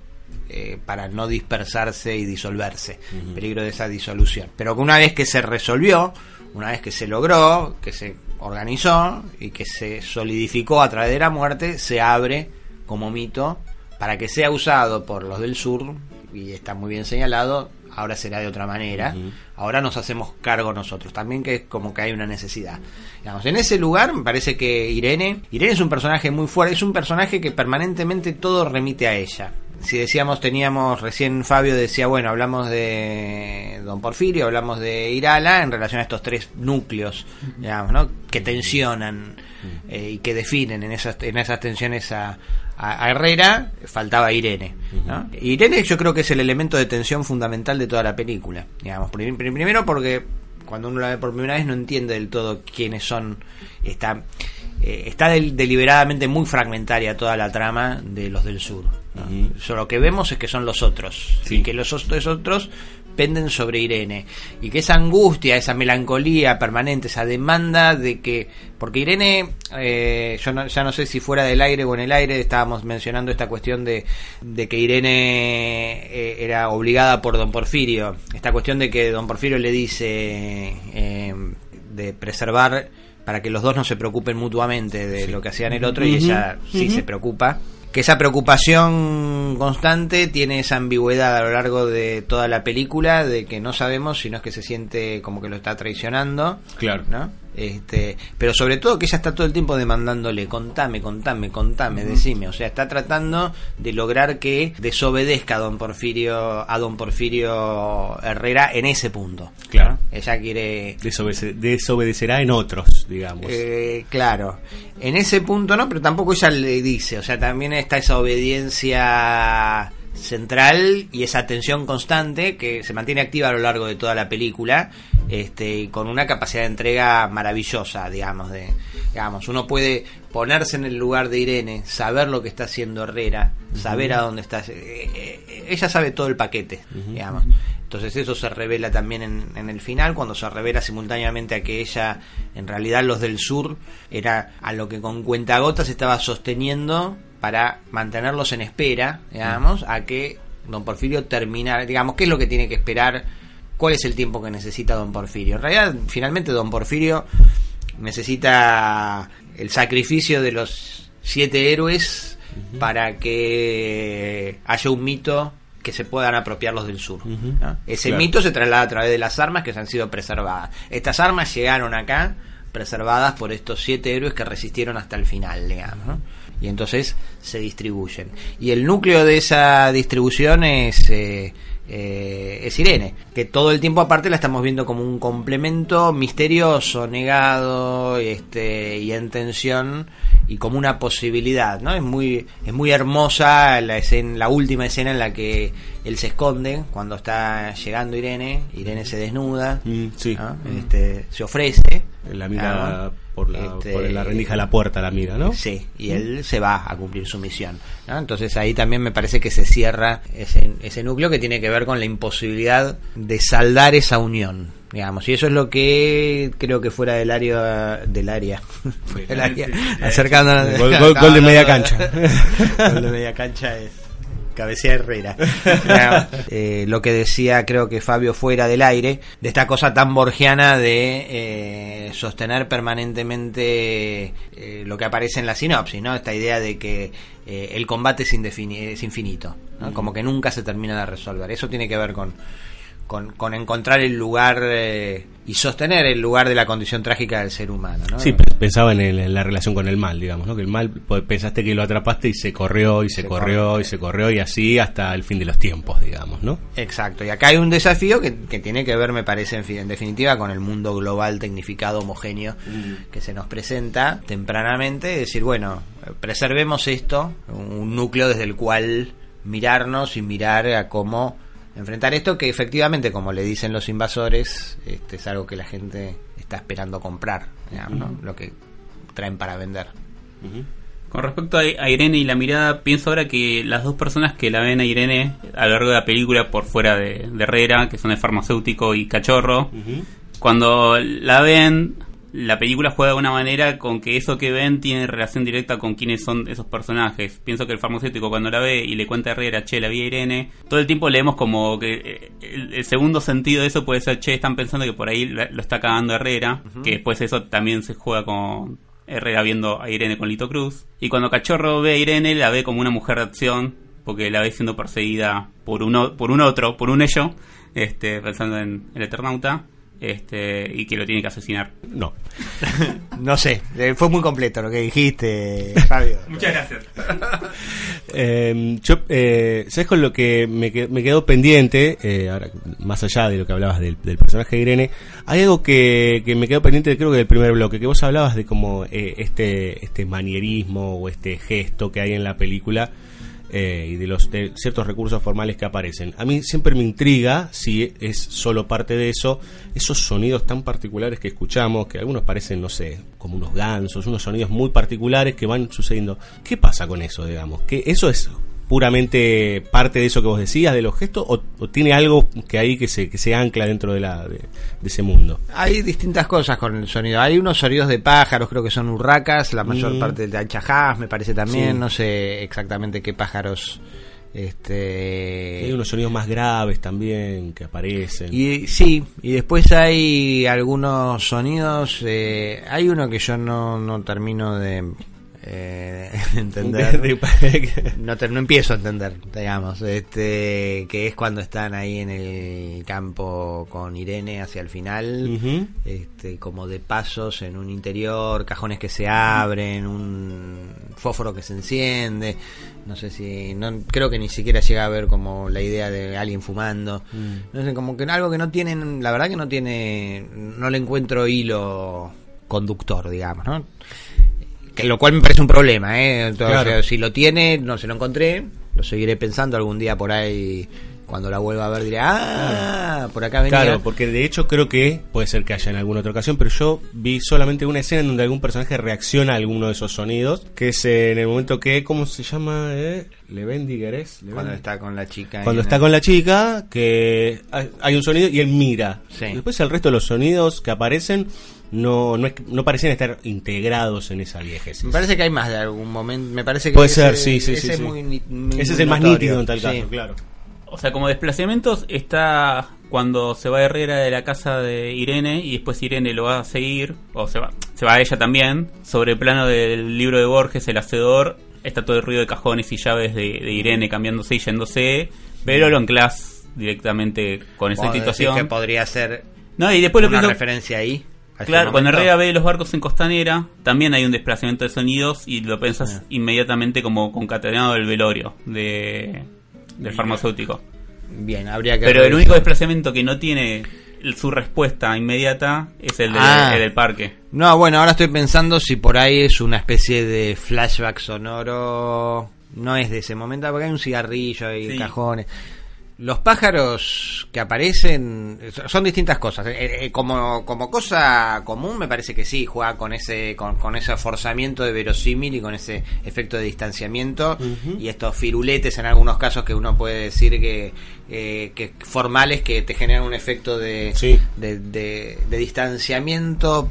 eh, para no dispersarse y disolverse. Peligro de esa disolución. Pero que una vez que se resolvió, una vez que se logró, que se organizó y que se solidificó a través de la muerte, se abre como mito para que sea usado por los del sur, y está muy bien señalado, ahora será de otra manera, ahora nos hacemos cargo nosotros, también que es como que hay una necesidad. Digamos, en ese lugar me parece que Irene, Irene es un personaje muy fuerte, es un personaje que permanentemente todo remite a ella. Si decíamos, teníamos, recién Fabio decía, bueno, hablamos de Don Porfirio, hablamos de Irala en relación a estos tres núcleos, digamos, ¿no? Que tensionan eh, y que definen en esas, en esas tensiones a, a- a Herrera, faltaba Irene. ¿no? Irene yo creo que es el elemento de tensión fundamental de toda la película. Digamos, Prim- prim- primero porque cuando uno la ve por primera vez no entiende del todo quiénes son. Está, eh, está del- deliberadamente muy fragmentaria toda la trama de los del sur. ¿no? So, lo que vemos es que son los otros. Y que los otros penden sobre Irene. Y que esa angustia, esa melancolía permanente, esa demanda de que. Porque Irene, eh, yo no- ya no sé si fuera del aire o en el aire, estábamos mencionando esta cuestión de, de que Irene eh, era obligada por don Porfirio. Esta cuestión de que don Porfirio le dice eh, de preservar para que los dos no se preocupen mutuamente de lo que hacían el otro y ella sí se preocupa. Que esa preocupación constante tiene esa ambigüedad a lo largo de toda la película de que no sabemos si no es que se siente como que lo está traicionando. Claro. ¿no? Este, pero sobre todo que ella está todo el tiempo demandándole, contame, contame, contame, decime. O sea, está tratando de lograr que desobedezca a don Porfirio, a don Porfirio Herrera en ese punto. Claro. ¿no? Ella quiere Desobede- desobedecerá en otros, digamos. eh, claro, en ese punto no, pero tampoco ella le dice, o sea, también está esa obediencia, central y esa tensión constante que se mantiene activa a lo largo de toda la película este y con una capacidad de entrega maravillosa digamos de digamos uno puede ponerse en el lugar de Irene saber lo que está haciendo Herrera saber a dónde está eh, eh, ella sabe todo el paquete digamos. Entonces eso se revela también en, en, el final, cuando se revela simultáneamente a que ella, en realidad los del sur, era a lo que con cuentagotas estaba sosteniendo para mantenerlos en espera, digamos, a que don Porfirio terminara, digamos, qué es lo que tiene que esperar, cuál es el tiempo que necesita don Porfirio. En realidad, finalmente don Porfirio necesita el sacrificio de los siete héroes para que haya un mito que se puedan apropiar los del sur. ¿no? Ese Claro. mito se traslada a través de las armas que se han sido preservadas. Estas armas llegaron acá preservadas por estos siete héroes que resistieron hasta el final, digamos. ¿no? Y entonces se distribuyen. Y el núcleo de esa distribución es, eh, eh, es Irene, que todo el tiempo aparte la estamos viendo como un complemento misterioso, negado este, y en tensión y como una posibilidad, ¿no? Es muy, es muy hermosa la, escena, la última escena en la que él se esconde cuando está llegando Irene, Irene se desnuda, Mm, sí. ¿no? este, se ofrece, La mira por, la, este, por la rendija de la puerta, la mira, ¿no? Sí, y él se va a cumplir su misión. ¿no? Entonces ahí también me parece que se cierra ese, ese núcleo que tiene que ver con la imposibilidad de saldar esa unión. Digamos, y eso es lo que creo que fuera del área del área, [LAUGHS] área acercándonos Gol- gol- gol de media cancha. [LAUGHS] gol de media cancha es cabecea Herrera. [LAUGHS] Eh, lo que decía creo que Fabio fuera del aire, de esta cosa tan borgiana de eh, sostener permanentemente eh, lo que aparece en la sinopsis, ¿no? Esta idea de que eh, el combate es, infinito, ¿no? como que nunca se termina de resolver. Eso tiene que ver con, con, con encontrar el lugar eh, y sostener el lugar de la condición trágica del ser humano. ¿no? Sí, pe- pensaba en, el- en la relación con el mal, digamos, ¿no? Que el mal, pues, pensaste que lo atrapaste y se corrió, y se, Se corrió, corrió. y se corrió, y así hasta el fin de los tiempos, digamos, ¿no? Exacto, y acá hay un desafío que, que tiene que ver, me parece, en, fin, en definitiva, con el mundo global, tecnificado, homogéneo que se nos presenta tempranamente. Es decir, bueno, preservemos esto, un núcleo desde el cual mirarnos y mirar a cómo enfrentar esto, que efectivamente, como le dicen los invasores, este es algo que la gente está esperando comprar, digamos, ¿no? lo que traen para vender. Con respecto a, Irene y la mirada, pienso ahora que las dos personas que la ven a Irene a lo largo de la película por fuera de, de Herrera, que son el farmacéutico y Cachorro, cuando la ven, la película juega de una manera con que eso que ven tiene relación directa con quiénes son esos personajes. Pienso que el farmacéutico cuando la ve y le cuenta a Herrera, che, la vi a Irene, todo el tiempo leemos como que eh, el, el segundo sentido de eso puede ser, che, están pensando que por ahí lo está cagando Herrera, que después eso también se juega con Herrera viendo a Irene con Lito Cruz. Y cuando Cachorro ve a Irene, la ve como una mujer de acción, porque la ve siendo perseguida por uno, por un otro, por un ello, este, pensando en el Eternauta, este, y que lo tiene que asesinar. No. [LAUGHS] No sé, eh, fue muy completo lo que dijiste, [LAUGHS] Fabio. Muchas gracias. [LAUGHS] Eh, yo, eh, ¿sabes con lo que me, me quedó pendiente? eh, ahora, más allá de lo que hablabas del, del personaje de Irene, hay algo que, que me quedó pendiente, creo que del primer bloque, que vos hablabas de como eh, este, este manierismo o este gesto que hay en la película eh, y de los de ciertos recursos formales que aparecen. A mí siempre me intriga si es solo parte de eso, esos sonidos tan particulares que escuchamos, que algunos parecen, no sé, como unos gansos, unos sonidos muy particulares que van sucediendo. ¿Qué pasa con eso, digamos? ¿Que eso es puramente parte de eso que vos decías, de los gestos, o, o tiene algo que ahí que se, que se ancla dentro de, la, de, de ese mundo? Hay distintas cosas con el sonido. Hay unos sonidos de pájaros, creo que son urracas, la mayor Mm. parte de anchajás, me parece también. Sí. No sé exactamente qué pájaros. Este. Hay unos sonidos más graves también que aparecen. Y sí, y después hay algunos sonidos. eh, hay uno que yo no, no termino de eh, [LAUGHS] entender. no, te- no empiezo a entender, digamos. Este, que es cuando están ahí en el campo con Irene hacia el final. Este, como de pasos en un interior, cajones que se abren, un fósforo que se enciende. No sé si. No, creo que ni siquiera llega a ver como la idea de alguien fumando. No sé, como que algo que no tienen. La verdad que no tiene. No le encuentro hilo conductor, digamos, ¿no? Que lo cual me parece un problema, ¿eh? Entonces, Claro. si lo tiene, no se lo encontré. lo seguiré pensando algún día por ahí. Cuando la vuelva a ver diré, ah, por acá venía. Claro, porque de hecho creo que puede ser que haya en alguna otra ocasión, pero yo vi solamente una escena en donde algún personaje reacciona a alguno de esos sonidos, que es en el momento que, ¿cómo se llama? Eh? Levendiger es. Cuando está con la chica. Cuando está con la chica, que hay- hay un sonido y él mira. Sí. Después el resto de los sonidos que aparecen no, no, es- no parecen estar integrados en esa viejez. Me parece que hay más de algún momento. Me parece que Puede ese- ser, sí, sí, ese sí, es sí. muy Ese es el más nítido en tal Sí. caso, claro. O sea, como desplazamientos está cuando se va Herrera de la casa de Irene y después Irene lo va a seguir, o se va, se va a ella también, sobre el plano del libro de Borges, El Hacedor, está todo el ruido de cajones y llaves de, de Irene cambiándose y yéndose, pero lo anclas directamente con esa situación. que podría ser No, y después lo una que referencia ahí. Claro, cuando. Herrera ve los barcos en Costanera, también hay un desplazamiento de sonidos y lo pensás Ah. inmediatamente como concatenado del velorio de, del farmacéutico. Bien, habría que. Pero el único desplazamiento que no tiene su respuesta inmediata es el, de- Ah. el del parque. No, bueno, ahora estoy pensando si por ahí es una especie de flashback sonoro. No es de ese momento, porque hay un cigarrillo y Sí. cajones. Los pájaros que aparecen son distintas cosas. Eh, eh, como, como cosa común, me parece que sí, juega con ese, con, con ese forzamiento de verosímil y con ese efecto de distanciamiento. Y estos firuletes, en algunos casos, que uno puede decir que, eh, que formales, que te generan un efecto de, Sí. de, de- de distanciamiento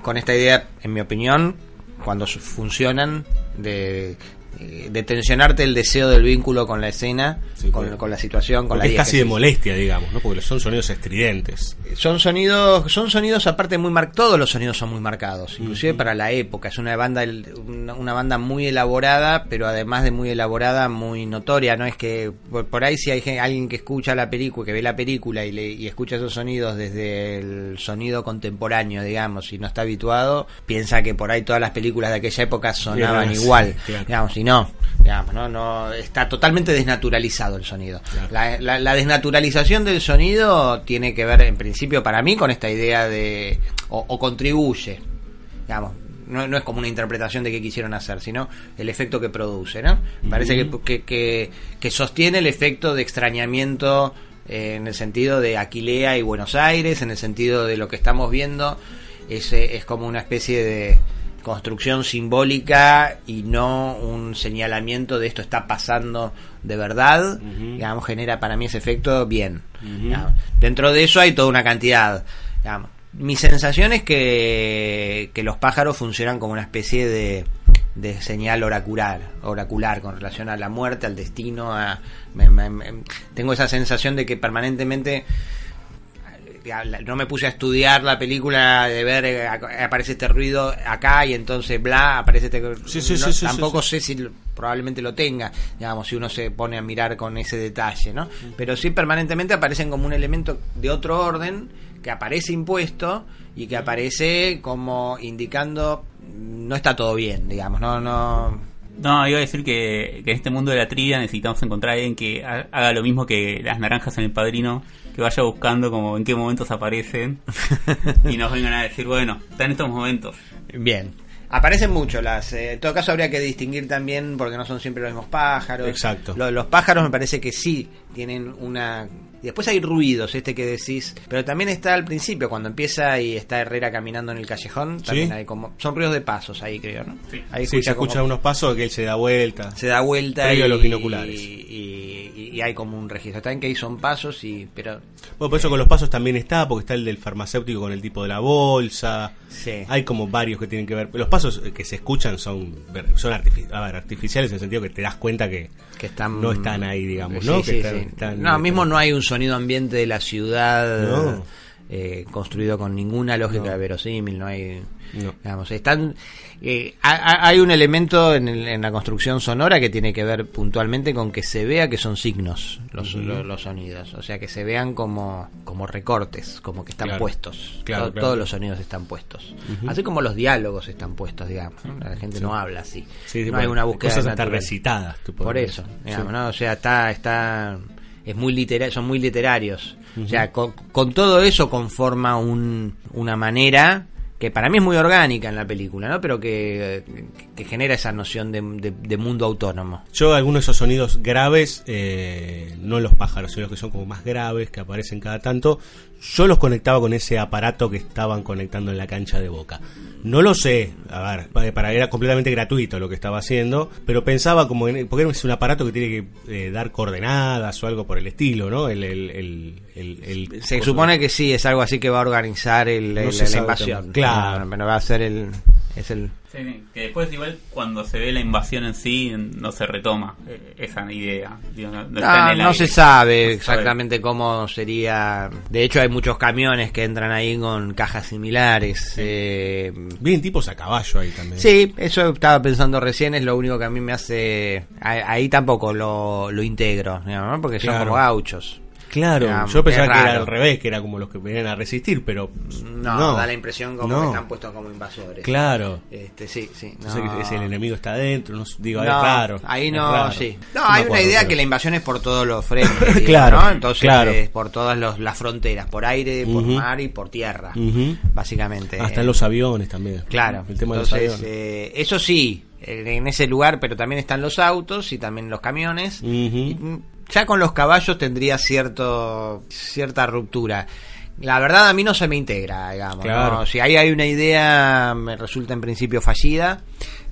con esta idea, en mi opinión, cuando funcionan, de, eh, de tensionarte el deseo del vínculo con la escena, Sí, con, la situación, con la es casi de molestia, digamos, ¿no? Porque son sonidos estridentes. Son sonidos, son sonidos aparte muy marcados, todos los sonidos son muy marcados, inclusive para la época. Es una banda, una, banda muy elaborada, pero además de muy elaborada, muy notoria. No es que por, por ahí si hay alguien que escucha la película, que ve la película y, le, y escucha esos sonidos desde el sonido contemporáneo, digamos, y no está habituado, piensa que por ahí todas las películas de aquella época sonaban igual, claro. digamos, y no, digamos, no, no está totalmente desnaturalizado el sonido. La, la- la desnaturalización del sonido tiene que ver, en principio, para mí, con esta idea de. o, o contribuye, digamos. No, no es como una interpretación de qué quisieron hacer, sino el efecto que produce, ¿no? Parece que, que, que- que sostiene el efecto de extrañamiento eh, en el sentido de Aquilea y Buenos Aires, en el sentido de lo que estamos viendo, es, es como una especie de construcción simbólica y no un señalamiento de esto está pasando de verdad, digamos, genera para mí ese efecto bien. Dentro de eso hay toda una cantidad. digamos. Mi sensación es que, que los pájaros funcionan como una especie de, de señal oracular, oracular con relación a la muerte, al destino. A, me- me- me- tengo esa sensación de que permanentemente no me puse a estudiar la película de ver eh, aparece este ruido acá y entonces bla aparece este Sí, sí, no- sí, sí, tampoco sí, sé si probablemente lo tenga digamos si uno se pone a mirar con ese detalle no pero sí permanentemente aparecen como un elemento de otro orden que aparece impuesto y que aparece como indicando no está todo bien digamos no no. No, iba a decir que, que en este mundo de la trivia necesitamos encontrar a alguien que ha- haga lo mismo que las naranjas en el padrino, que vaya buscando como en qué momentos aparecen [LAUGHS] y nos vengan a decir, bueno, está en estos momentos. Bien. Aparecen mucho las. eh, en todo caso, habría que distinguir también porque no son siempre los mismos pájaros. Exacto. Lo- los pájaros me parece que sí tienen una. Y Después hay ruidos, este que decís. Pero también está al principio, cuando empieza y está Herrera caminando en el callejón. También Sí. hay como. Son ruidos de pasos ahí, creo, ¿no? Ahí Sí, se como- escucha unos pasos que él se da vuelta. Se da vuelta Previo y, a los binoculares. Y, y- y hay como un registro. También que ahí son pasos y. Pero. Bueno, por eso con los pasos también está, porque está el del farmacéutico con el tipo de la bolsa. Sí. Hay como varios que tienen que ver. Los pasos que se escuchan son, son artifi- a ver, artificiales en el sentido que te das cuenta que, que están no están ahí, digamos, ¿no? sí, Que están- sí. están- no, mismo no hay un sonido ambiente de la ciudad No. eh, construido con ninguna lógica No. verosímil, no hay No. digamos, están eh, ha- ha- hay un elemento en, el- en la construcción sonora que tiene que ver puntualmente con que se vea que son signos los, los sonidos, o sea que se vean como como recortes, como que están Claro. puestos. Claro, To- claro. Todos los sonidos están puestos. Así como los diálogos están puestos, digamos. La gente Sí. no habla así. Sí, sí, no hay una búsqueda cosas natural. recitadas, Por eso, digamos. ¿no? O sea, está, está, es muy litera- son muy literarios. O sea, con, con todo eso conforma un, una manera que para mí es muy orgánica en la película, ¿no? Pero que, que genera esa noción de, de- de mundo autónomo. Yo algunos de esos sonidos graves, eh, no los pájaros, sino los que son como más graves, que aparecen cada tanto, yo los conectaba con ese aparato que estaban conectando en la cancha de Boca. No lo sé, a ver, pa- para era completamente gratuito lo que estaba haciendo, pero pensaba como en, porque es un aparato que tiene que eh, dar coordenadas o algo por el estilo, ¿no? El, el, el, el- el- Se supone que sí, es algo así que va a organizar el, No la invasión. Claro. Pero va a ser el... Es el Sí, que después igual cuando se ve la invasión en sí no se retoma eh, esa idea. Digo, no, no está Ah, en el no aire. se sabe No exactamente cómo sería. De hecho, hay muchos camiones que entran ahí con cajas similares. eh, Bien tipos a caballo ahí también. Sí, eso estaba pensando recién, es lo único que a mí me hace... Ahí tampoco lo, lo integro, porque son Claro. como gauchos. Claro, yo pensaba que era al revés, que era como los que venían a resistir, pero No, da la impresión como no. que están puestos como invasores. Claro. Este, sí, sí. No. es el enemigo está adentro, no, sé, digo, es raro. Ahí no, raro. sí. No hay una idea pero- que la invasión es por todos los frentes. [LAUGHS] digo, Claro. Entonces, claro. es por todas los- las fronteras, por aire, por mar y por tierra, básicamente. Hasta en los aviones también. Claro. El tema Entonces, de los aviones. eh, eso sí, en ese lugar, pero también están los autos y también los camiones. Y, mm, ya con los caballos tendría cierto cierta ruptura. La verdad a mí no se me integra, digamos. Claro. ¿no? Si ahí hay una idea, me resulta en principio fallida.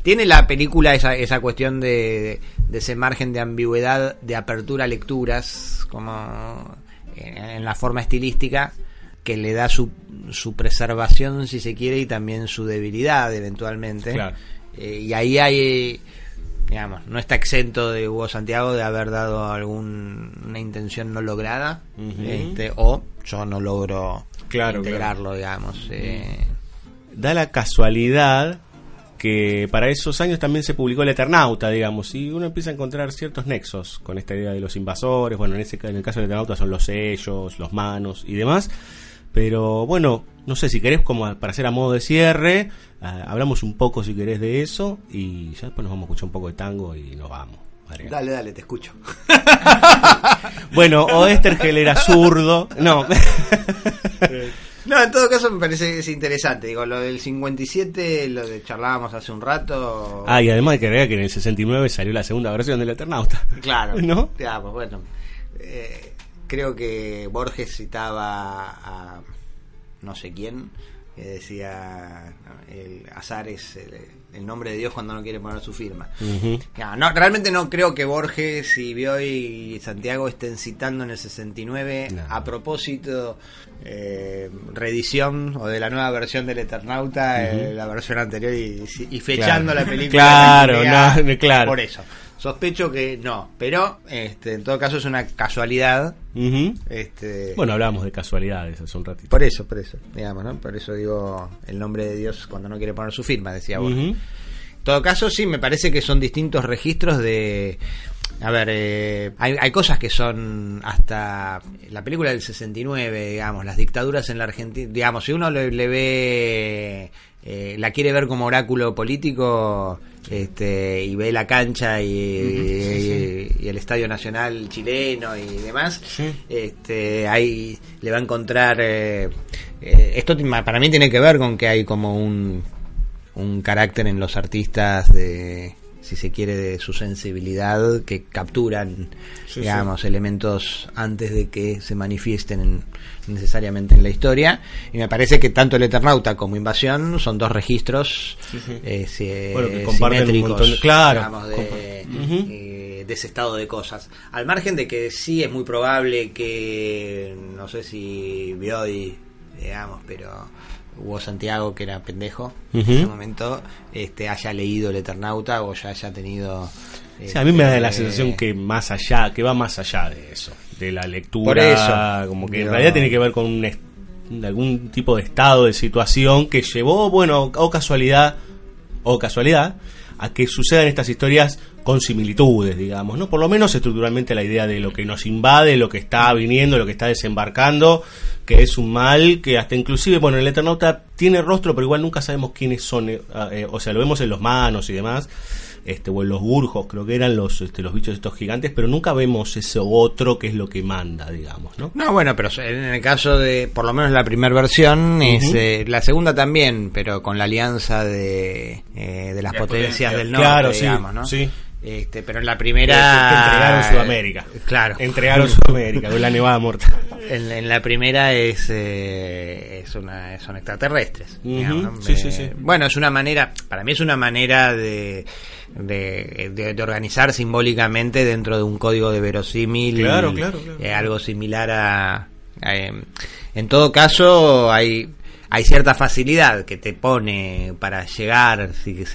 Tiene la película esa, esa cuestión de, de ese margen de ambigüedad, de apertura a lecturas, como en, en la forma estilística, que le da su, su preservación, si se quiere, y también su debilidad, eventualmente. Claro. Eh, y ahí hay, digamos, no está exento de Hugo Santiago de haber dado alguna intención no lograda, este, o yo no logro Claro, integrarlo, digamos. eh, Da la casualidad que para esos años también se publicó El Eternauta, digamos, y uno empieza a encontrar ciertos nexos con esta idea de los invasores, bueno, en, ese, en el caso del Eternauta son los sellos, los manos y demás, pero bueno, no sé si querés como para hacer a modo de cierre, ah, hablamos un poco si querés de eso y ya después nos vamos a escuchar un poco de tango y nos vamos. Dale, dale, te escucho. [LAUGHS] Bueno, Oestergel era zurdo. No. [LAUGHS] No, en todo caso me parece que es interesante. Digo, lo del 57, lo de charlábamos hace un rato. Ah, y además hay que que en el 69 salió la segunda versión del Eternauta. Claro. [LAUGHS] ¿No? Ya, pues bueno. Eh, creo que Borges citaba a no sé quién, que decía: el azar es el, el nombre de Dios cuando no quiere poner su firma. No, no, realmente no creo que Borges y Bioy y Santiago estén citando en el 69 No. a propósito eh, reedición o de la nueva versión del Eternauta, eh, la versión anterior y, y fechando Claro. la película. Claro, [LAUGHS] no, claro. Por eso. Sospecho que no, pero este, en todo caso es una casualidad. Este, Bueno, hablábamos de casualidades hace un ratito. por eso, por eso, digamos, ¿no? Por eso digo el nombre de Dios cuando no quiere poner su firma, decía. Ujú. En todo caso, sí, me parece que son distintos registros de... A ver, eh, hay, hay cosas que son hasta la película del 69, digamos, las dictaduras en la Argentina, digamos, si uno le, le ve, eh, la quiere ver como oráculo político, este, y ve la cancha y, y- y el Estadio Nacional chileno y demás, este, ahí le va a encontrar, eh, eh, esto para mí tiene que ver con que hay como un, un carácter en los artistas de si se quiere de su sensibilidad que capturan Sí, digamos elementos antes de que se manifiesten en- necesariamente en la historia y me parece que tanto el Eternauta como Invasión son dos registros eh, si- Bueno, que comparten un simétricos montón de- claro. digamos, de, Compa- Ujú. eh, de ese estado de cosas al margen de que sí es muy probable que no sé si Bioy digamos pero Hugo Santiago que era pendejo en ese momento este haya leído el Eternauta o ya haya tenido Sí, a mí me da la este, sensación que más allá, que va más allá de eso, de la lectura, eso. como que en realidad tiene que ver con un algún tipo de estado de situación que llevó, bueno, o casualidad, o casualidad, a que sucedan estas historias con similitudes, digamos, ¿no? Por lo menos estructuralmente la idea de lo que nos invade, lo que está viniendo, lo que está desembarcando, que es un mal que hasta inclusive, bueno, el Eternauta tiene rostro, pero igual nunca sabemos quiénes son, eh, eh, o sea, lo vemos en los manos y demás, este, o en los burjos, creo que eran los, este, los bichos estos gigantes, pero nunca vemos ese otro que es lo que manda, digamos, ¿no? No, bueno, pero en el caso de, por lo menos la primera versión, es eh, la segunda también, pero con la alianza de, eh, de las potencias, del norte, Claro, digamos, sí, ¿no? sí. Este, pero en la primera entregaron Sudamérica. Claro. Entregaron Sudamérica con la nevada mortal. [LAUGHS] En, en la primera es, eh, es una, son extraterrestres. Digamos, ¿no? sí, Eh, sí, sí. Bueno, es una manera, para mí es una manera de, de, de- de organizar simbólicamente dentro de un código de verosímil. Claro, claro, claro. eh, algo similar a... a, em, en todo caso, hay hay cierta facilidad que te pone para llegar,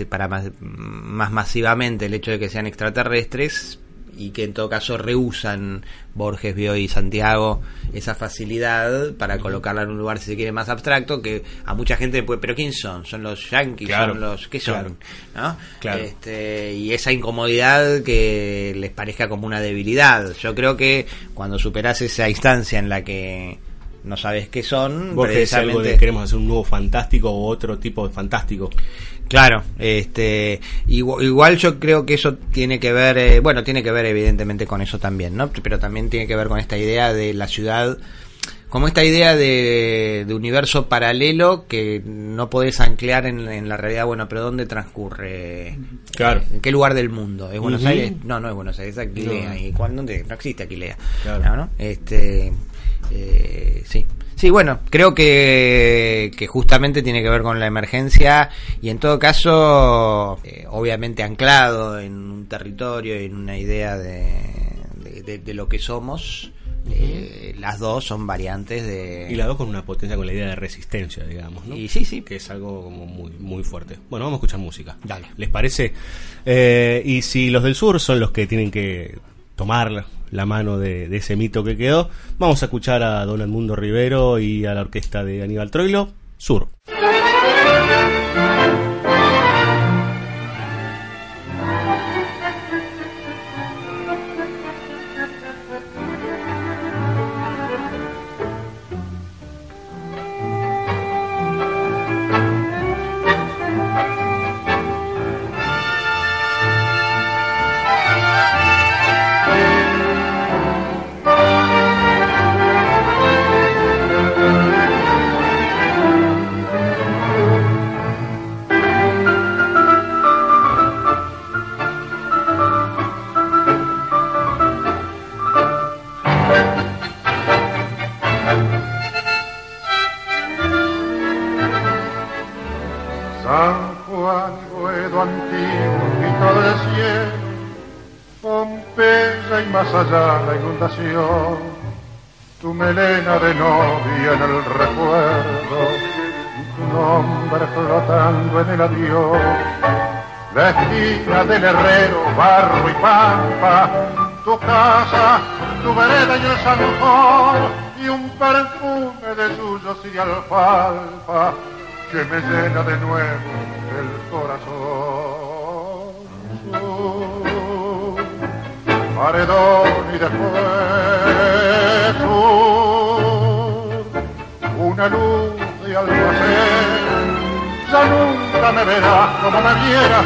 para más, más masivamente el hecho de que sean extraterrestres y que en todo caso rehusan Borges, Bioy y Santiago esa facilidad para colocarla en un lugar si se quiere más abstracto que a mucha gente puede, pero ¿quién son? ¿Son los yanquis? Claro, ¿Son los qué son? ¿No? Claro. Este, y esa incomodidad que les parezca como una debilidad. Yo creo que cuando superas esa instancia en la que no sabes qué son, Vos decís algo de precisamente queremos hacer un nuevo fantástico o otro tipo de fantástico. Claro, este, igual, igual yo creo que eso tiene que ver, eh, bueno, tiene que ver evidentemente con eso también, ¿no? Pero también tiene que ver con esta idea de la ciudad, como esta idea de, de universo paralelo que no podés anclar en, en la realidad, bueno, pero ¿dónde transcurre? Claro. ¿En qué lugar del mundo? ¿Es Buenos. Aires? No, no es Buenos Aires, es Aquilea. No. ¿Y cuándo? ¿Dónde? No existe Aquilea. Claro. ¿no? Este, eh, sí. Sí, bueno, creo que, que justamente tiene que ver con la emergencia y en todo caso, eh, obviamente anclado en un territorio y en una idea de, de, de- de lo que somos, eh, las dos son variantes de... Y la dos con una potencia con la idea de resistencia, digamos, ¿no? Y sí, sí. Que es algo como muy, muy fuerte. Bueno, vamos a escuchar música. Dale. ¿Les parece? Eh, y si los del sur son los que tienen que tomar la, la mano de, de ese mito que quedó, vamos a escuchar a Don Edmundo Rivero y a la orquesta de Aníbal Troilo, Sur. Herrero, barro y pampa, tu casa, tu vereda y el zanjón, y un perfume de suyos y alfalfa que me llena de nuevo el corazón. Paredón y después sur, una luz de almacén. Ya nunca me verás como me vieras,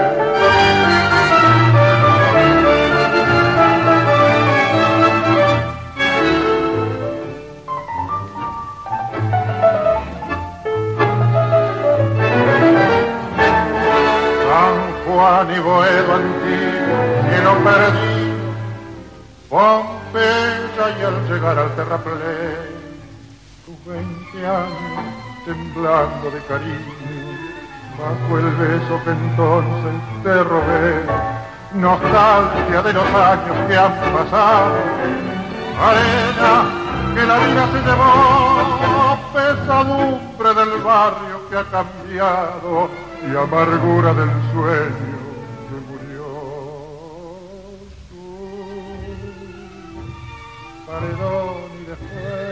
Veinte años temblando de cariño, bajo el beso que entonces te robé, nostalgia de los años que han pasado, arena que la vida se llevó, pesadumbre del barrio que ha cambiado y amargura del sueño paredón y después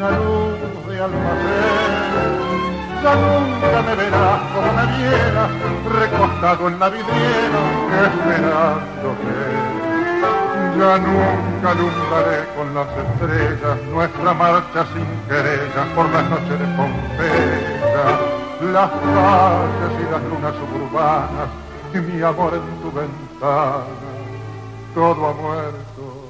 una luz de almacén. Ya nunca me verás como me vieras, recostado en la vidriera, esperándote. Ya nunca alumbraré con las estrellas nuestra marcha sin querellas por las noches de Pompeya, las calles y las lunas suburbanas y mi amor en tu ventana. Todo ha muerto,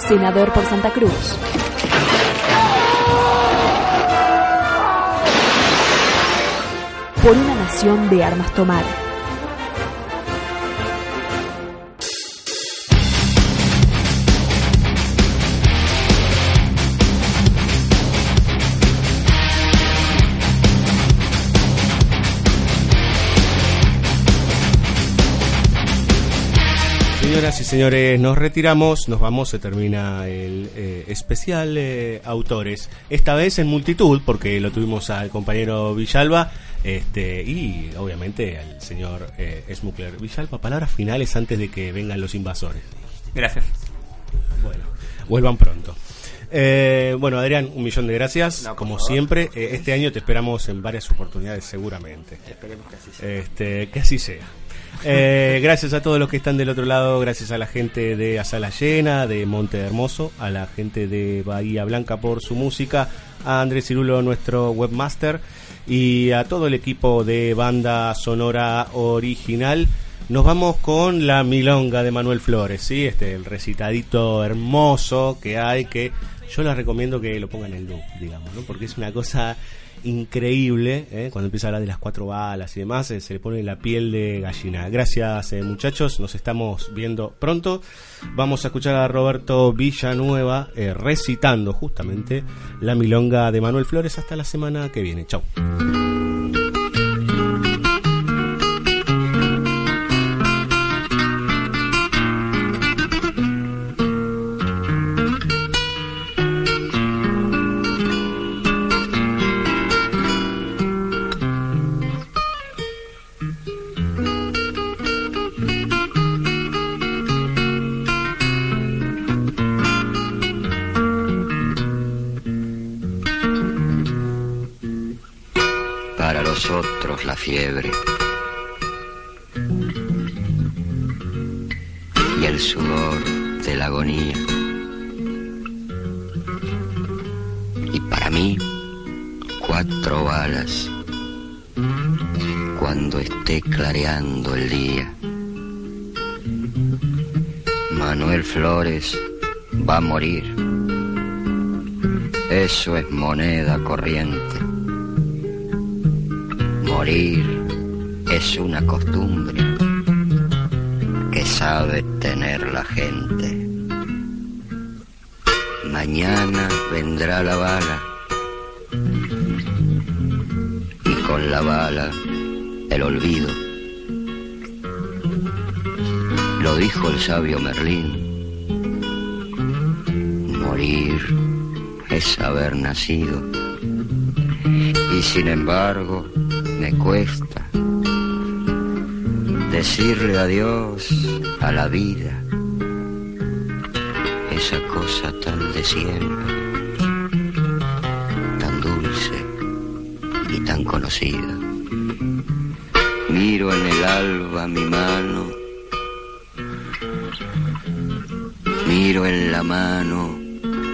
senador por Santa Cruz. por una nación de armas tomar. Señoras y señores, nos retiramos, nos vamos, se termina el eh, especial eh, autores. Esta vez en multitud, porque lo tuvimos al compañero Villalba este, y obviamente al señor eh, Smuckler. Villalpa, palabras finales antes de que vengan los invasores. Gracias. Bueno, vuelvan pronto. Eh, bueno, Adrián, un millón de gracias. como siempre, eh, este año te esperamos en varias oportunidades, seguramente. Esperemos que así sea. Este, que así sea. Eh, gracias a todos los que están del otro lado, gracias a la gente de Asala Llena, de Monte Hermoso, a la gente de Bahía Blanca por su música, a Andrés Cirulo, nuestro webmaster, y a todo el equipo de banda sonora original. Nos vamos con la milonga de Manuel Flores, ¿sí? Este, el recitadito hermoso que hay, que yo les recomiendo que lo pongan en loop, digamos, ¿no? Porque es una cosa increíble, ¿eh? cuando empieza a hablar de las cuatro balas y demás, eh, se le pone la piel de gallina. Gracias eh, muchachos, nos estamos viendo pronto. Vamos a escuchar a Roberto Villanueva recitando justamente la milonga de Manuel Flores hasta la semana que viene. Chau. Fiebre y el sudor de la agonía. Y para mí, cuatro balas cuando esté clareando el día. Manuel Flores va a morir. Eso es moneda corriente. Morir es una costumbre que sabe tener la gente. Mañana vendrá la bala y con la bala el olvido. Lo dijo el sabio Merlín. Morir es haber nacido. Y sin embargo, me cuesta decirle adiós a la vida, esa cosa tan de siempre, tan dulce y tan conocida. Miro en el alba mi mano, miro en la mano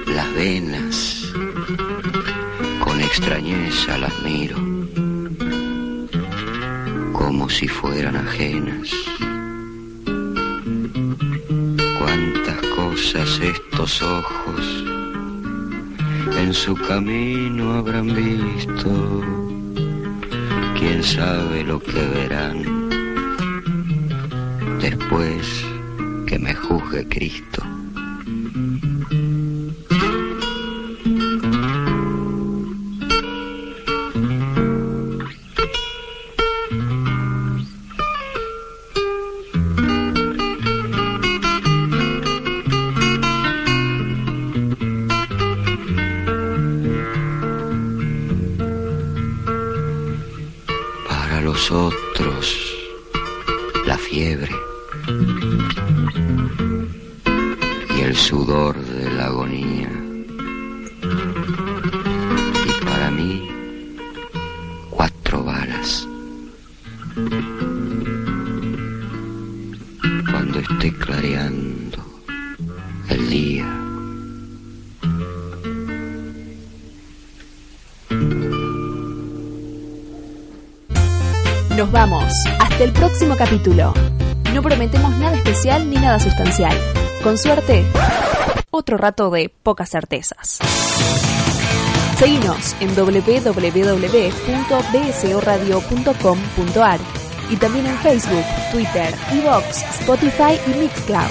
las venas, con extrañeza las miro si fueran ajenas. Cuántas cosas estos ojos en su camino habrán visto. quién sabe lo que verán después que me juzgue Cristo. Capítulo. No prometemos nada especial ni nada sustancial. Con suerte, otro rato de pocas certezas. Seguinos en www.bsoradio.com.ar y también en Facebook, Twitter, Evox, Spotify y Mixcloud.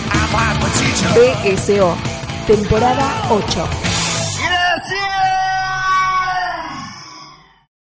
BSO, temporada 8.